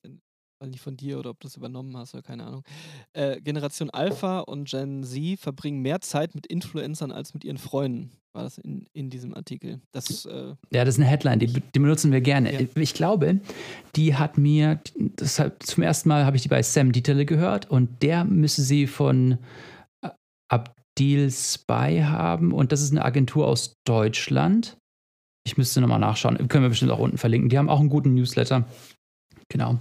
weil nicht von dir oder ob du es übernommen hast oder keine Ahnung. Äh, Generation Alpha und Gen Z verbringen mehr Zeit mit Influencern als mit ihren Freunden, war das in, in diesem Artikel. Das, äh, ja, das ist eine Headline, die, die benutzen wir gerne. Ja. Ich glaube, die hat mir, das hat, zum ersten Mal habe ich die bei Sam Dieterle gehört und der müsse sie von äh, Abdil Spy haben und das ist eine Agentur aus Deutschland. Ich müsste nochmal nachschauen. Können wir bestimmt auch unten verlinken. Die haben auch einen guten Newsletter. Genau.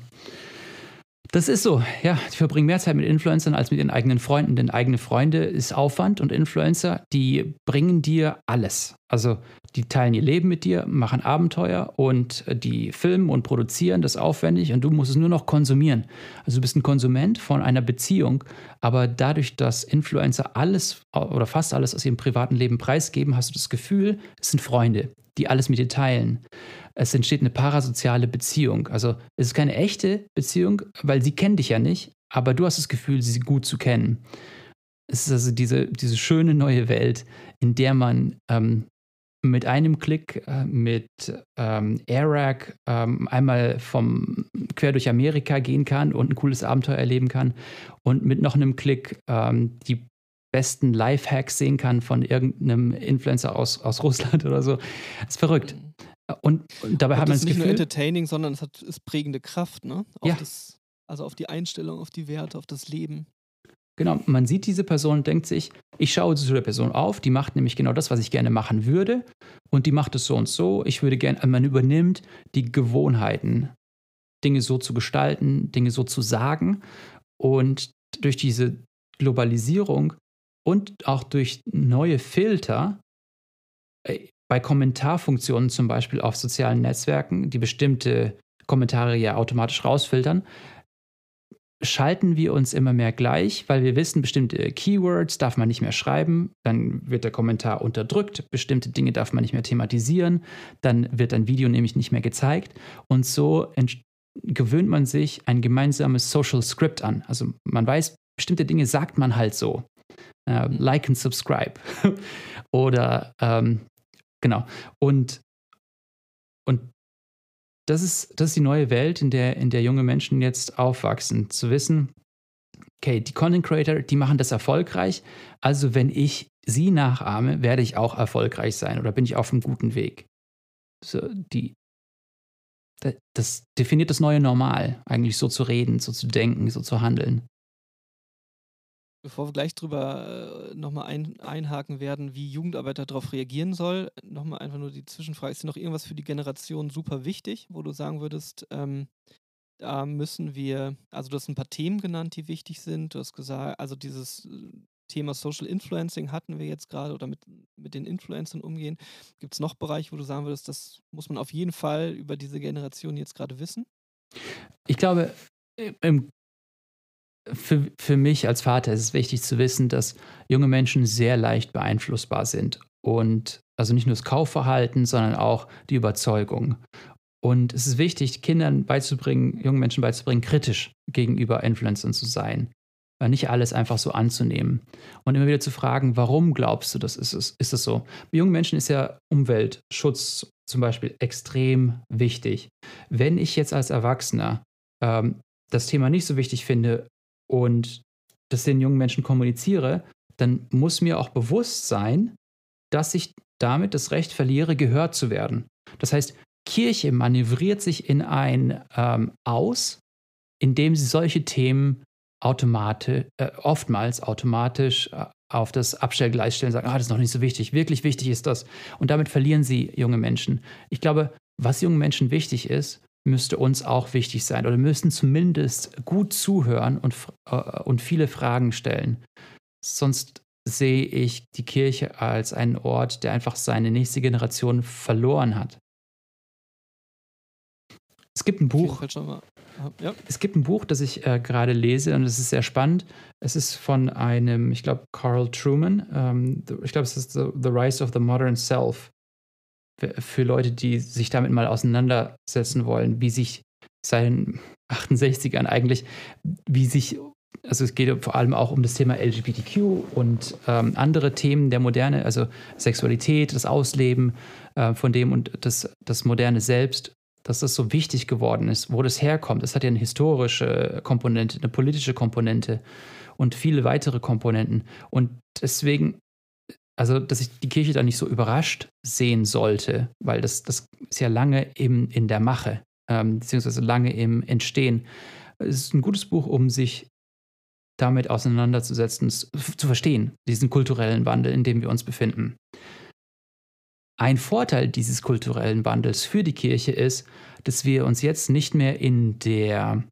Das ist so, ja. Die verbringen mehr Zeit mit Influencern als mit ihren eigenen Freunden, denn eigene Freunde ist Aufwand und Influencer, die bringen dir alles. Also die teilen ihr Leben mit dir, machen Abenteuer und die filmen und produzieren das aufwendig und du musst es nur noch konsumieren. Also du bist ein Konsument von einer Beziehung, aber dadurch, dass Influencer alles oder fast alles aus ihrem privaten Leben preisgeben, hast du das Gefühl, es sind Freunde, die alles mit dir teilen es entsteht eine parasoziale Beziehung. Also es ist keine echte Beziehung, weil sie kennen dich ja nicht, aber du hast das Gefühl, sie gut zu kennen. Es ist also diese, diese schöne neue Welt, in der man ähm, mit einem Klick äh, mit ähm, Airrack ähm, einmal vom quer durch Amerika gehen kann und ein cooles Abenteuer erleben kann und mit noch einem Klick ähm, die besten Lifehacks sehen kann von irgendeinem Influencer aus, aus Russland oder so. Das ist verrückt. Und, und dabei und hat man das nicht Gefühl, nur entertaining, sondern es hat ist prägende Kraft, ne? Auf ja. Das, also auf die Einstellung, auf die Werte, auf das Leben. Genau, man sieht diese Person und denkt sich, ich schaue zu der Person auf, die macht nämlich genau das, was ich gerne machen würde und die macht es so und so. Ich würde gerne, man übernimmt die Gewohnheiten, Dinge so zu gestalten, Dinge so zu sagen und durch diese Globalisierung und auch durch neue Filter äh, bei Kommentarfunktionen zum Beispiel auf sozialen Netzwerken, die bestimmte Kommentare ja automatisch rausfiltern, schalten wir uns immer mehr gleich, weil wir wissen, bestimmte Keywords darf man nicht mehr schreiben, dann wird der Kommentar unterdrückt, bestimmte Dinge darf man nicht mehr thematisieren, dann wird ein Video nämlich nicht mehr gezeigt und so gewöhnt man sich ein gemeinsames Social Script an. Also man weiß, bestimmte Dinge sagt man halt so. Uh, like and subscribe. Oder ähm, Genau. Und, und das ist, das ist die neue Welt, in der, in der junge Menschen jetzt aufwachsen. Zu wissen, okay, die Content Creator, die machen das erfolgreich. Also wenn ich sie nachahme, werde ich auch erfolgreich sein oder bin ich auf einem guten Weg. So, die, das definiert das neue Normal, eigentlich so zu reden, so zu denken, so zu handeln bevor wir gleich drüber äh, nochmal ein, einhaken werden, wie Jugendarbeit darauf reagieren soll, nochmal einfach nur die Zwischenfrage, ist noch irgendwas für die Generation super wichtig, wo du sagen würdest, ähm, da müssen wir, also du hast ein paar Themen genannt, die wichtig sind, du hast gesagt, also dieses äh, Thema Social Influencing hatten wir jetzt gerade oder mit, mit den Influencern umgehen. Gibt es noch Bereiche, wo du sagen würdest, das muss man auf jeden Fall über diese Generation jetzt gerade wissen? Ich glaube, im für, für mich als Vater ist es wichtig zu wissen, dass junge Menschen sehr leicht beeinflussbar sind. Und also nicht nur das Kaufverhalten, sondern auch die Überzeugung. Und es ist wichtig, Kindern beizubringen, jungen Menschen beizubringen, kritisch gegenüber Influencern zu sein. Nicht alles einfach so anzunehmen. Und immer wieder zu fragen, warum glaubst du, das ist es, ist es so? Bei jungen Menschen ist ja Umweltschutz zum Beispiel extrem wichtig. Wenn ich jetzt als Erwachsener ähm, das Thema nicht so wichtig finde, und das den jungen Menschen kommuniziere, dann muss mir auch bewusst sein, dass ich damit das Recht verliere, gehört zu werden. Das heißt, Kirche manövriert sich in ein ähm, Aus, indem sie solche Themen automatisch, äh, oftmals automatisch äh, auf das Abstellgleis stellen, sagen, ah, das ist noch nicht so wichtig, wirklich wichtig ist das. Und damit verlieren sie junge Menschen. Ich glaube, was jungen Menschen wichtig ist, müsste uns auch wichtig sein oder müssen zumindest gut zuhören und, äh, und viele Fragen stellen. Sonst sehe ich die Kirche als einen Ort, der einfach seine nächste Generation verloren hat. Es gibt ein Buch. Ja. Es gibt ein Buch, das ich äh, gerade lese und es ist sehr spannend. Es ist von einem, ich glaube, Carl Truman. Ähm, ich glaube, es ist the, the Rise of the Modern Self für Leute, die sich damit mal auseinandersetzen wollen, wie sich seit den 68ern eigentlich, wie sich, also es geht vor allem auch um das Thema LGBTQ und ähm, andere Themen der Moderne, also Sexualität, das Ausleben äh, von dem und das, das moderne Selbst, dass das so wichtig geworden ist, wo das herkommt. Es hat ja eine historische Komponente, eine politische Komponente und viele weitere Komponenten. Und deswegen, also, dass ich die Kirche da nicht so überrascht sehen sollte, weil das, das ist ja lange im, in der Mache, ähm, beziehungsweise lange im Entstehen. Es ist ein gutes Buch, um sich damit auseinanderzusetzen, zu verstehen, diesen kulturellen Wandel, in dem wir uns befinden. Ein Vorteil dieses kulturellen Wandels für die Kirche ist, dass wir uns jetzt nicht mehr in der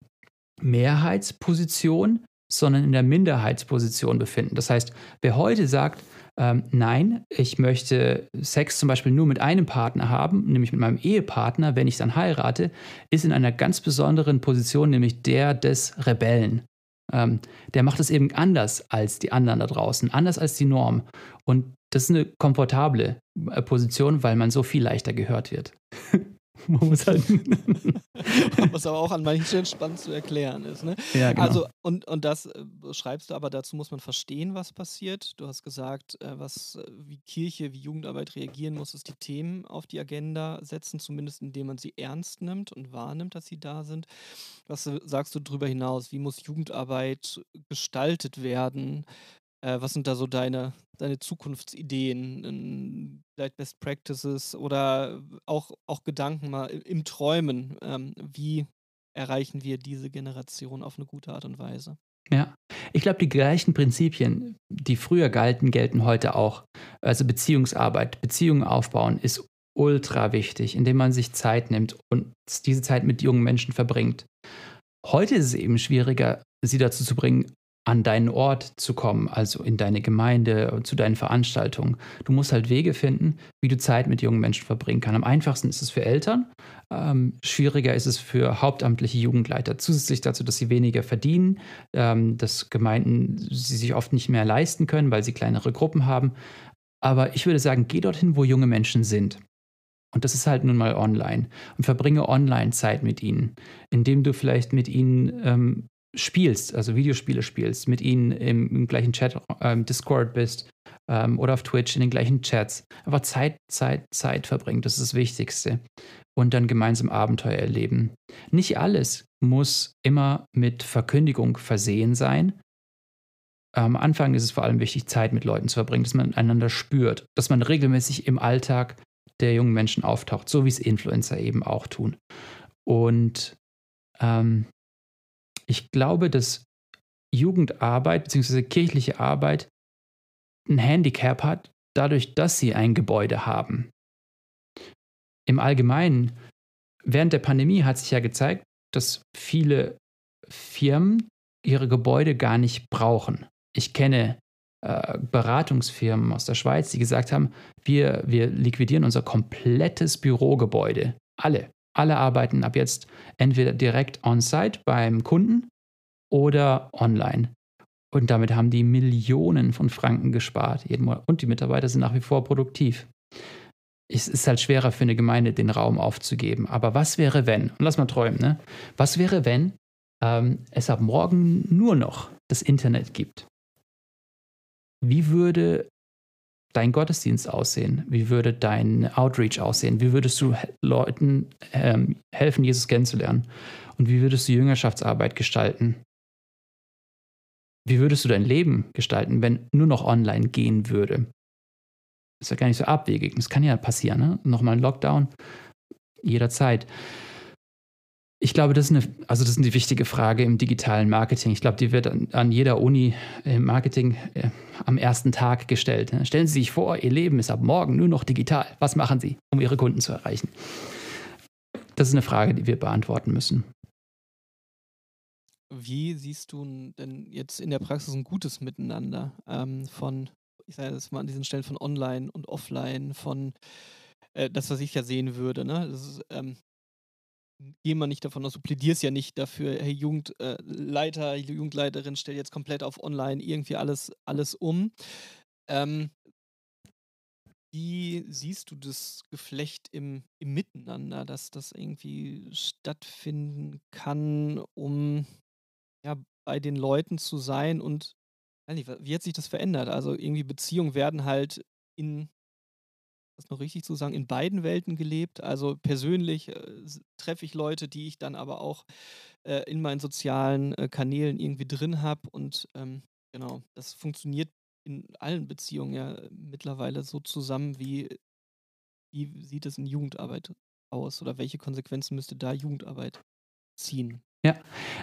Mehrheitsposition, sondern in der Minderheitsposition befinden. Das heißt, wer heute sagt, ähm, nein, ich möchte Sex zum Beispiel nur mit einem Partner haben, nämlich mit meinem Ehepartner, wenn ich dann heirate, ist in einer ganz besonderen Position, nämlich der des Rebellen. Ähm, der macht es eben anders als die anderen da draußen, anders als die Norm. Und das ist eine komfortable äh, Position, weil man so viel leichter gehört wird. Man muss halt. Was aber auch an manchen Stellen spannend zu erklären ist. Ne? Ja, genau. Also, und, und das äh, schreibst du, aber dazu muss man verstehen, was passiert. Du hast gesagt, äh, was, wie Kirche, wie Jugendarbeit reagieren muss, ist die Themen auf die Agenda setzen, zumindest indem man sie ernst nimmt und wahrnimmt, dass sie da sind. Was sagst du darüber hinaus? Wie muss Jugendarbeit gestaltet werden? Äh, was sind da so deine, deine Zukunftsideen, vielleicht Best Practices oder auch, auch Gedanken mal im Träumen? Ähm, wie erreichen wir diese Generation auf eine gute Art und Weise? Ja, ich glaube, die gleichen Prinzipien, die früher galten, gelten heute auch. Also Beziehungsarbeit, Beziehungen aufbauen ist ultra wichtig, indem man sich Zeit nimmt und diese Zeit mit jungen Menschen verbringt. Heute ist es eben schwieriger, sie dazu zu bringen, an deinen Ort zu kommen, also in deine Gemeinde, zu deinen Veranstaltungen. Du musst halt Wege finden, wie du Zeit mit jungen Menschen verbringen kannst. Am einfachsten ist es für Eltern, ähm, schwieriger ist es für hauptamtliche Jugendleiter. Zusätzlich dazu, dass sie weniger verdienen, ähm, dass Gemeinden sie sich oft nicht mehr leisten können, weil sie kleinere Gruppen haben. Aber ich würde sagen, geh dorthin, wo junge Menschen sind. Und das ist halt nun mal online. Und verbringe online Zeit mit ihnen, indem du vielleicht mit ihnen ähm, spielst, also Videospiele spielst, mit ihnen im, im gleichen Chat, ähm, Discord bist ähm, oder auf Twitch in den gleichen Chats. Einfach Zeit, Zeit, Zeit verbringen, das ist das Wichtigste. Und dann gemeinsam Abenteuer erleben. Nicht alles muss immer mit Verkündigung versehen sein. Am Anfang ist es vor allem wichtig, Zeit mit Leuten zu verbringen, dass man einander spürt, dass man regelmäßig im Alltag der jungen Menschen auftaucht, so wie es Influencer eben auch tun. Und ähm, ich glaube, dass Jugendarbeit bzw. kirchliche Arbeit ein Handicap hat, dadurch, dass sie ein Gebäude haben. Im Allgemeinen, während der Pandemie hat sich ja gezeigt, dass viele Firmen ihre Gebäude gar nicht brauchen. Ich kenne äh, Beratungsfirmen aus der Schweiz, die gesagt haben, wir, wir liquidieren unser komplettes Bürogebäude. Alle. Alle arbeiten ab jetzt entweder direkt on-site beim Kunden oder online. Und damit haben die Millionen von Franken gespart jeden Monat. Und die Mitarbeiter sind nach wie vor produktiv. Es ist halt schwerer für eine Gemeinde, den Raum aufzugeben. Aber was wäre, wenn, und lass mal träumen, ne? Was wäre, wenn ähm, es ab morgen nur noch das Internet gibt? Wie würde dein Gottesdienst aussehen? Wie würde dein Outreach aussehen? Wie würdest du Leuten ähm, helfen, Jesus kennenzulernen? Und wie würdest du Jüngerschaftsarbeit gestalten? Wie würdest du dein Leben gestalten, wenn nur noch online gehen würde? Ist ja gar nicht so abwegig. Das kann ja passieren, ne? Nochmal ein Lockdown, jederzeit. Ich glaube, das ist, eine, also das ist eine wichtige Frage im digitalen Marketing. Ich glaube, die wird an, an jeder Uni im Marketing äh, am ersten Tag gestellt. Ne? Stellen Sie sich vor, Ihr Leben ist ab morgen nur noch digital. Was machen Sie, um Ihre Kunden zu erreichen? Das ist eine Frage, die wir beantworten müssen. Wie siehst du denn jetzt in der Praxis ein gutes Miteinander ähm, von, ich sage das mal an diesen Stellen von online und offline, von äh, das, was ich ja sehen würde, ne? Ist, ähm, gehen wir nicht davon aus, du plädierst ja nicht dafür, hey, Jugendleiter, äh, Jugendleiterin, stell jetzt komplett auf online irgendwie alles, alles um. Ähm, wie siehst du das Geflecht im, im Miteinander, dass das irgendwie stattfinden kann, um ja, bei den Leuten zu sein und wie hat sich das verändert? Also irgendwie Beziehungen werden halt in das noch richtig zu sagen, in beiden Welten gelebt. Also persönlich äh, treffe ich Leute, die ich dann aber auch äh, in meinen sozialen äh, Kanälen irgendwie drin habe. Und ähm, genau, das funktioniert in allen Beziehungen ja mittlerweile so zusammen, wie, wie sieht es in Jugendarbeit aus oder welche Konsequenzen müsste da Jugendarbeit ziehen? Ja,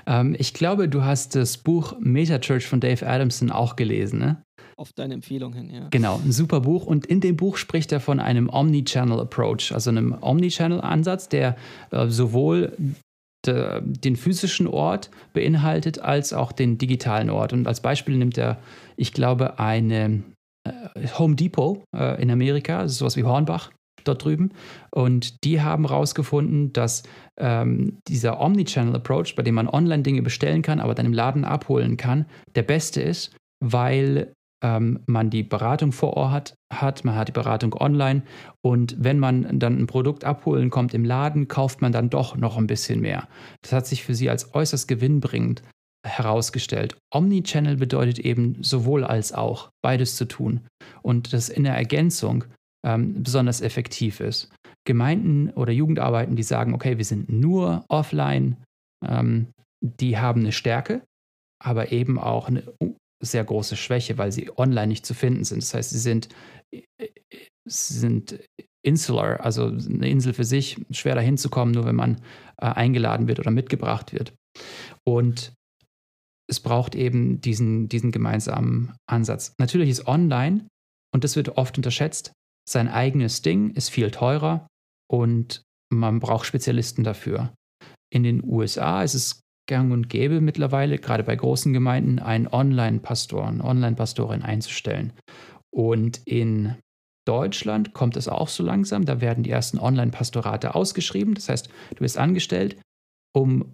ähm, ich glaube, du hast das Buch Metachurch von Dave Adamson auch gelesen, ne? Auf deine Empfehlung hin, ja. Genau, ein super Buch. Und in dem Buch spricht er von einem Omnichannel Approach, also einem Omnichannel-Ansatz, der äh, sowohl de, den physischen Ort beinhaltet als auch den digitalen Ort. Und als Beispiel nimmt er, ich glaube, eine äh, Home Depot äh, in Amerika, also sowas wie Hornbach dort drüben. Und die haben herausgefunden, dass ähm, dieser Omnichannel Approach, bei dem man online Dinge bestellen kann, aber dann im Laden abholen kann, der beste ist, weil ähm, man die Beratung vor Ort hat, hat, man hat die Beratung online und wenn man dann ein Produkt abholen kommt im Laden, kauft man dann doch noch ein bisschen mehr. Das hat sich für sie als äußerst gewinnbringend herausgestellt. Omnichannel bedeutet eben sowohl als auch, beides zu tun und das in der Ergänzung ähm, besonders effektiv ist. Gemeinden oder Jugendarbeiten, die sagen, okay, wir sind nur offline, ähm, die haben eine Stärke, aber eben auch eine sehr große Schwäche, weil sie online nicht zu finden sind. Das heißt, sie sind, sie sind insular, also eine Insel für sich, schwer dahin zu kommen, nur wenn man äh, eingeladen wird oder mitgebracht wird. Und es braucht eben diesen, diesen gemeinsamen Ansatz. Natürlich ist online, und das wird oft unterschätzt, sein eigenes Ding ist viel teurer und man braucht Spezialisten dafür. In den USA ist es gang und gäbe mittlerweile, gerade bei großen Gemeinden, einen Online-Pastor, eine Online-Pastorin einzustellen. Und in Deutschland kommt es auch so langsam. Da werden die ersten Online-Pastorate ausgeschrieben. Das heißt, du bist angestellt, um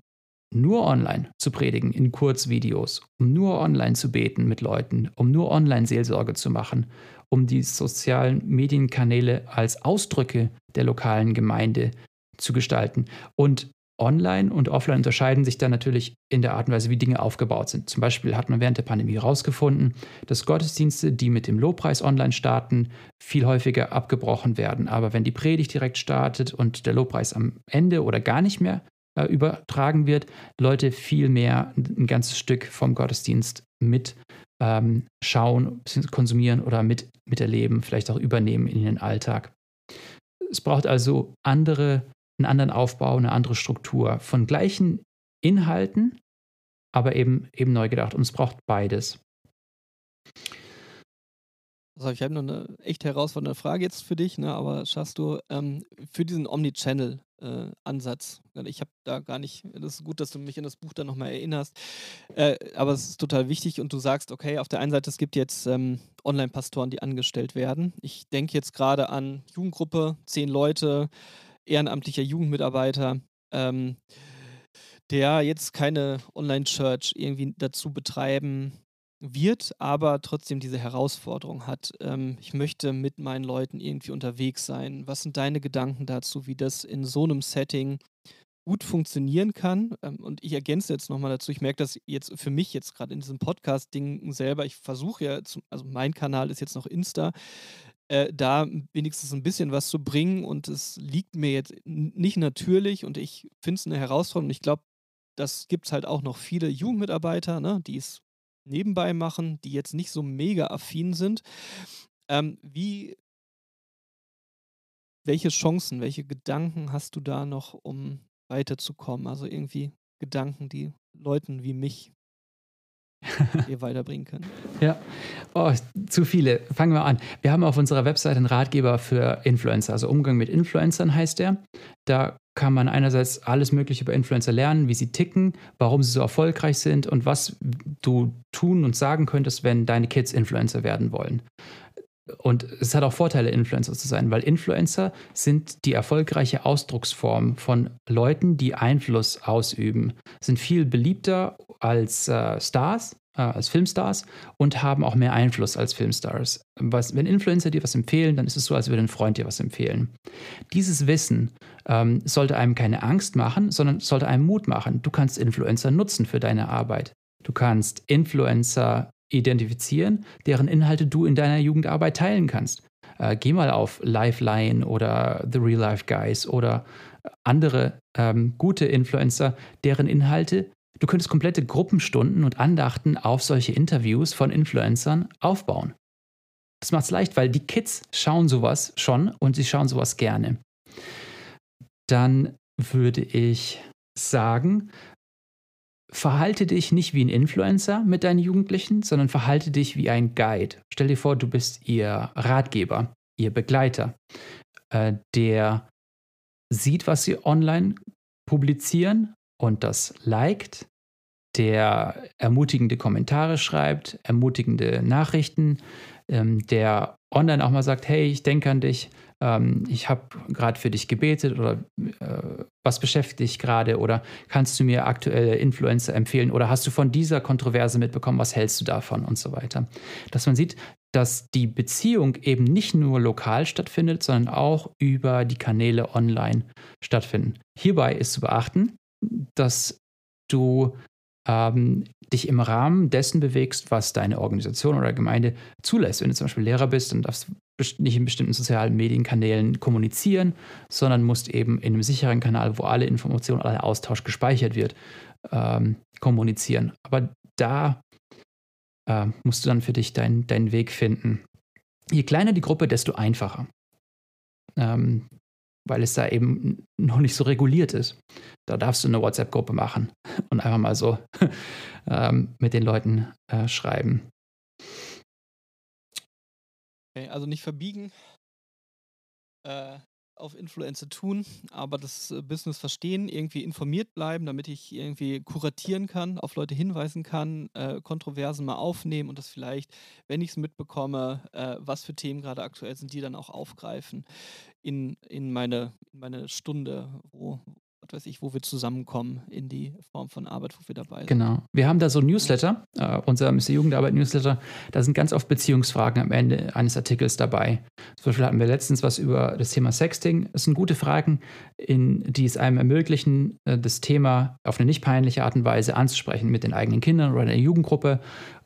nur online zu predigen in Kurzvideos, um nur online zu beten mit Leuten, um nur online Seelsorge zu machen, um die sozialen Medienkanäle als Ausdrücke der lokalen Gemeinde zu gestalten. Und Online und Offline unterscheiden sich dann natürlich in der Art und Weise, wie Dinge aufgebaut sind. Zum Beispiel hat man während der Pandemie herausgefunden, dass Gottesdienste, die mit dem Lobpreis online starten, viel häufiger abgebrochen werden. Aber wenn die Predigt direkt startet und der Lobpreis am Ende oder gar nicht mehr äh, übertragen wird, Leute viel mehr ein ganzes Stück vom Gottesdienst mit ähm, schauen, konsumieren oder mit, miterleben, vielleicht auch übernehmen in den Alltag. Es braucht also andere einen anderen Aufbau, eine andere Struktur von gleichen Inhalten, aber eben, eben neu gedacht. Und es braucht beides. Also ich habe noch eine echt herausfordernde Frage jetzt für dich, ne? aber schaffst du ähm, für diesen Omnichannel-Ansatz, äh, ich habe da gar nicht, das ist gut, dass du mich an das Buch dann nochmal erinnerst, äh, aber es ist total wichtig und du sagst, okay, auf der einen Seite, es gibt jetzt ähm, Online-Pastoren, die angestellt werden. Ich denke jetzt gerade an Jugendgruppe, zehn Leute, ehrenamtlicher Jugendmitarbeiter, ähm, der jetzt keine Online-Church irgendwie dazu betreiben wird, aber trotzdem diese Herausforderung hat. Ähm, ich möchte mit meinen Leuten irgendwie unterwegs sein. Was sind deine Gedanken dazu, wie das in so einem Setting gut funktionieren kann? Ähm, und ich ergänze jetzt nochmal dazu, ich merke das jetzt für mich jetzt gerade in diesem Podcast-Ding selber. Ich versuche ja, zum, also mein Kanal ist jetzt noch Insta äh, da wenigstens ein bisschen was zu bringen und es liegt mir jetzt nicht natürlich und ich finde es eine Herausforderung. Ich glaube, das gibt es halt auch noch viele Jugendmitarbeiter, ne, die es nebenbei machen, die jetzt nicht so mega affin sind. Ähm, wie, welche Chancen, welche Gedanken hast du da noch, um weiterzukommen? Also irgendwie Gedanken, die Leuten wie mich ihr weiterbringen können. Ja, oh, zu viele. Fangen wir an. Wir haben auf unserer Webseite einen Ratgeber für Influencer, also Umgang mit Influencern heißt der. Da kann man einerseits alles Mögliche über Influencer lernen, wie sie ticken, warum sie so erfolgreich sind und was du tun und sagen könntest, wenn deine Kids Influencer werden wollen. Und es hat auch Vorteile, Influencer zu sein, weil Influencer sind die erfolgreiche Ausdrucksform von Leuten, die Einfluss ausüben, sind viel beliebter als äh, Stars, äh, als Filmstars und haben auch mehr Einfluss als Filmstars. Was, wenn Influencer dir was empfehlen, dann ist es so, als würde ein Freund dir was empfehlen. Dieses Wissen ähm, sollte einem keine Angst machen, sondern sollte einem Mut machen. Du kannst Influencer nutzen für deine Arbeit. Du kannst Influencer identifizieren, deren Inhalte du in deiner Jugendarbeit teilen kannst. Äh, geh mal auf Lifeline oder The Real Life Guys oder andere ähm, gute Influencer, deren Inhalte du könntest komplette Gruppenstunden und Andachten auf solche Interviews von Influencern aufbauen. Das macht es leicht, weil die Kids schauen sowas schon und sie schauen sowas gerne. Dann würde ich sagen, verhalte dich nicht wie ein Influencer mit deinen Jugendlichen, sondern verhalte dich wie ein Guide. Stell dir vor, du bist ihr Ratgeber, ihr Begleiter, äh, der sieht, was sie online publizieren und das liked, der ermutigende Kommentare schreibt, ermutigende Nachrichten, ähm, der online auch mal sagt, hey, ich denke an dich, ähm, ich habe gerade für dich gebetet oder äh, was beschäftigt dich gerade oder kannst du mir aktuelle Influencer empfehlen oder hast du von dieser Kontroverse mitbekommen, was hältst du davon und so weiter. Dass man sieht, dass die Beziehung eben nicht nur lokal stattfindet, sondern auch über die Kanäle online stattfinden. Hierbei ist zu beachten, dass du ähm, dich im Rahmen dessen bewegst, was deine Organisation oder Gemeinde zulässt. Wenn du zum Beispiel Lehrer bist, dann darfst nicht in bestimmten sozialen Medienkanälen kommunizieren, sondern musst eben in einem sicheren Kanal, wo alle Informationen, aller Austausch gespeichert wird, ähm, kommunizieren. Aber da äh, musst du dann für dich dein, deinen Weg finden. Je kleiner die Gruppe, desto einfacher. Ähm, weil es da eben noch nicht so reguliert ist. Da darfst du eine WhatsApp-Gruppe machen und einfach mal so ähm, mit den Leuten äh, schreiben. Okay, also nicht verbiegen, äh, auf Influencer tun, aber das äh, Business verstehen, irgendwie informiert bleiben, damit ich irgendwie kuratieren kann, auf Leute hinweisen kann, äh, Kontroversen mal aufnehmen und das vielleicht, wenn ich es mitbekomme, äh, was für Themen gerade aktuell sind, die dann auch aufgreifen in, in, meine, in meine Stunde, wo, was weiß ich, wo wir zusammenkommen in die Form von Arbeit, wo wir dabei sind. Genau. Wir haben da so ein Newsletter, äh, unser Mr. Jugendarbeit Newsletter, da sind ganz oft Beziehungsfragen am Ende eines Artikels dabei. Zum Beispiel hatten wir letztens was über das Thema Sexting. Das sind gute Fragen, in, die es einem ermöglichen, äh, das Thema auf eine nicht peinliche Art und Weise anzusprechen mit den eigenen Kindern oder der Jugendgruppe,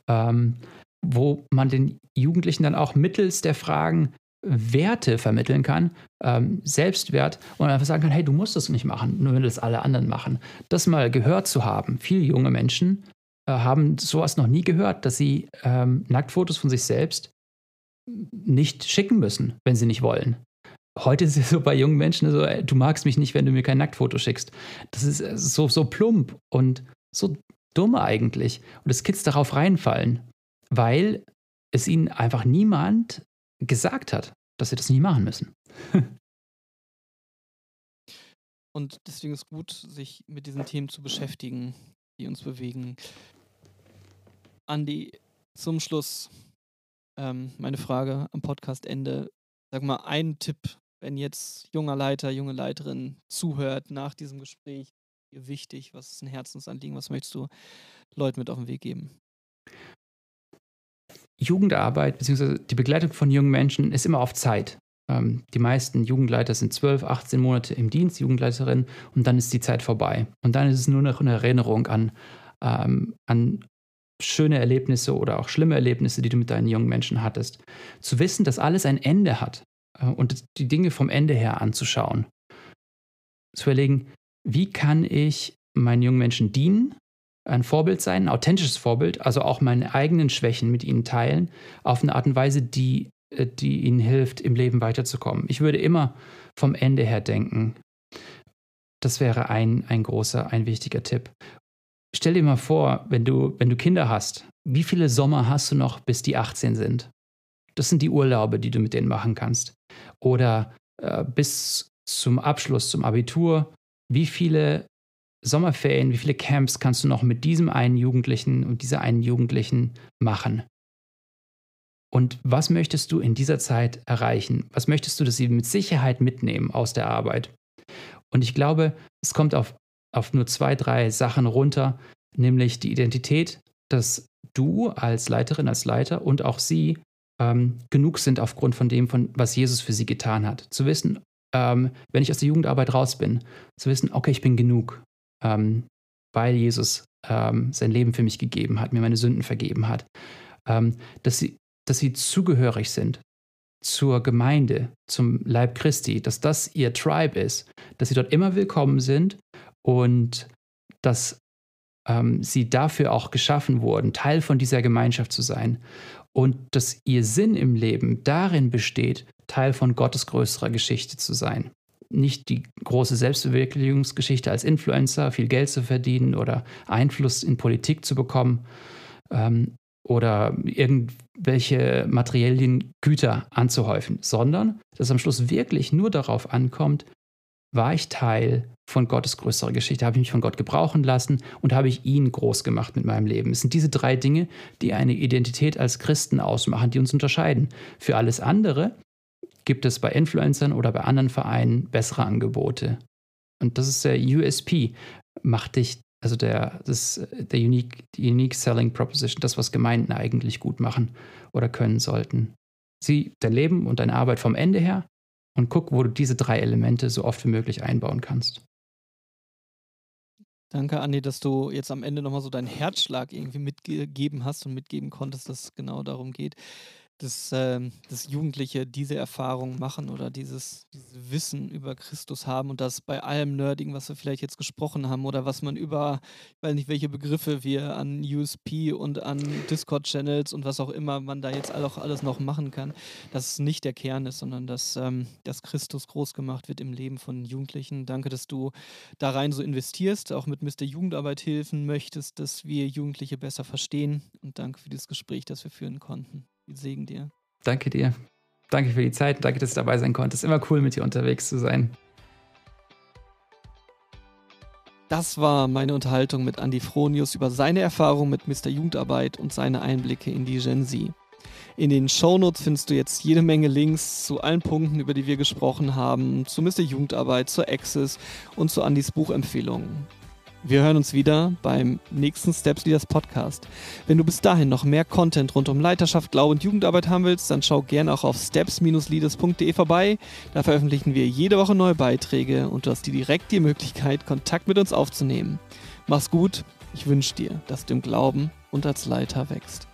ähm, wo man den Jugendlichen dann auch mittels der Fragen Werte vermitteln kann, ähm, Selbstwert und einfach sagen kann, hey, du musst das nicht machen, nur wenn das alle anderen machen. Das mal gehört zu haben. Viele junge Menschen äh, haben sowas noch nie gehört, dass sie ähm, Nacktfotos von sich selbst nicht schicken müssen, wenn sie nicht wollen. Heute ist es so bei jungen Menschen so, ey, du magst mich nicht, wenn du mir kein Nacktfoto schickst. Das ist äh, so, so plump und so dumm eigentlich. Und dass Kids darauf reinfallen, weil es ihnen einfach niemand gesagt hat, dass sie das nie machen müssen. Und deswegen ist gut, sich mit diesen Themen zu beschäftigen, die uns bewegen. Andi, zum Schluss ähm, meine Frage am Podcastende. Sag mal, ein Tipp, wenn jetzt junger Leiter, junge Leiterin zuhört nach diesem Gespräch, wichtig, was ist ein Herzensanliegen, was möchtest du Leuten mit auf den Weg geben? Jugendarbeit bzw. die Begleitung von jungen Menschen ist immer auf Zeit. Ähm, die meisten Jugendleiter sind 12, 18 Monate im Dienst, Jugendleiterin, und dann ist die Zeit vorbei. Und dann ist es nur noch eine Erinnerung an, ähm, an schöne Erlebnisse oder auch schlimme Erlebnisse, die du mit deinen jungen Menschen hattest. Zu wissen, dass alles ein Ende hat äh, und die Dinge vom Ende her anzuschauen. Zu überlegen, wie kann ich meinen jungen Menschen dienen ein Vorbild sein, ein authentisches Vorbild, also auch meine eigenen Schwächen mit ihnen teilen, auf eine Art und Weise, die, äh, die ihnen hilft, im Leben weiterzukommen. Ich würde immer vom Ende her denken. Das wäre ein, ein großer, ein wichtiger Tipp. Stell dir mal vor, wenn du, wenn du Kinder hast, wie viele Sommer hast du noch, bis die 18 sind? Das sind die Urlaube, die du mit denen machen kannst. Oder äh, bis zum Abschluss, zum Abitur, wie viele Sommerferien, wie viele Camps kannst du noch mit diesem einen Jugendlichen und dieser einen Jugendlichen machen? Und was möchtest du in dieser Zeit erreichen? Was möchtest du, dass sie mit Sicherheit mitnehmen aus der Arbeit? Und ich glaube, es kommt auf, auf nur zwei, drei Sachen runter, nämlich die Identität, dass du als Leiterin, als Leiter und auch sie ähm, genug sind aufgrund von dem, von was Jesus für sie getan hat. Zu wissen, ähm, wenn ich aus der Jugendarbeit raus bin, zu wissen, okay, ich bin genug ähm, weil Jesus ähm, sein Leben für mich gegeben hat, mir meine Sünden vergeben hat, ähm, dass, sie, dass sie zugehörig sind, zur Gemeinde, zum Leib Christi, dass das ihr Tribe ist, dass sie dort immer willkommen sind und dass ähm, sie dafür auch geschaffen wurden, Teil von dieser Gemeinschaft zu sein und dass ihr Sinn im Leben darin besteht, Teil von Gottes größerer Geschichte zu sein. Nicht die große Selbstverwirklichungsgeschichte als Influencer, viel Geld zu verdienen oder Einfluss in Politik zu bekommen ähm, oder irgendwelche materiellen Güter anzuhäufen, sondern dass am Schluss wirklich nur darauf ankommt, war ich Teil von Gottes größerer Geschichte, habe ich mich von Gott gebrauchen lassen und habe ich ihn groß gemacht mit meinem Leben. Es sind diese drei Dinge, die eine Identität als Christen ausmachen, die uns unterscheiden. Für alles andere gibt es bei Influencern oder bei anderen Vereinen bessere Angebote. Und das ist der USP, macht dich, also der, das der unique, Unique Selling Proposition, das, was Gemeinden eigentlich gut machen oder können sollten. Sie, dein Leben und deine Arbeit vom Ende her und guck, wo du diese drei Elemente so oft wie möglich einbauen kannst. Danke, Andi, dass du jetzt am Ende nochmal so deinen Herzschlag irgendwie mitgegeben hast und mitgeben konntest, dass es genau darum geht dass, äh, dass Jugendliche diese Erfahrung machen oder dieses, dieses Wissen über Christus haben und das bei allem Nerdigen, was wir vielleicht jetzt gesprochen haben oder was man über, ich weiß nicht, welche Begriffe wir an USP und an Discord-Channels und was auch immer man da jetzt auch alles noch machen kann, dass es nicht der Kern ist, sondern dass, ähm, dass Christus groß gemacht wird im Leben von Jugendlichen. Danke, dass du da rein so investierst, auch mit Mr. Jugendarbeit helfen möchtest, dass wir Jugendliche besser verstehen und danke für dieses Gespräch, das wir führen konnten. Segen dir. Danke dir. Danke für die Zeit. Danke, dass du dabei sein konntest. Immer cool, mit dir unterwegs zu sein. Das war meine Unterhaltung mit Andy Fronius über seine Erfahrung mit Mr. Jugendarbeit und seine Einblicke in die Gen Z. In den Shownotes findest du jetzt jede Menge Links zu allen Punkten, über die wir gesprochen haben, zu Mr. Jugendarbeit, zur Access und zu Andys Buchempfehlungen. Wir hören uns wieder beim nächsten Steps Leaders Podcast. Wenn du bis dahin noch mehr Content rund um Leiterschaft, Glaube und Jugendarbeit haben willst, dann schau gerne auch auf steps-leaders.de vorbei. Da veröffentlichen wir jede Woche neue Beiträge und du hast dir direkt die Möglichkeit, Kontakt mit uns aufzunehmen. Mach's gut. Ich wünsche dir, dass du im Glauben und als Leiter wächst.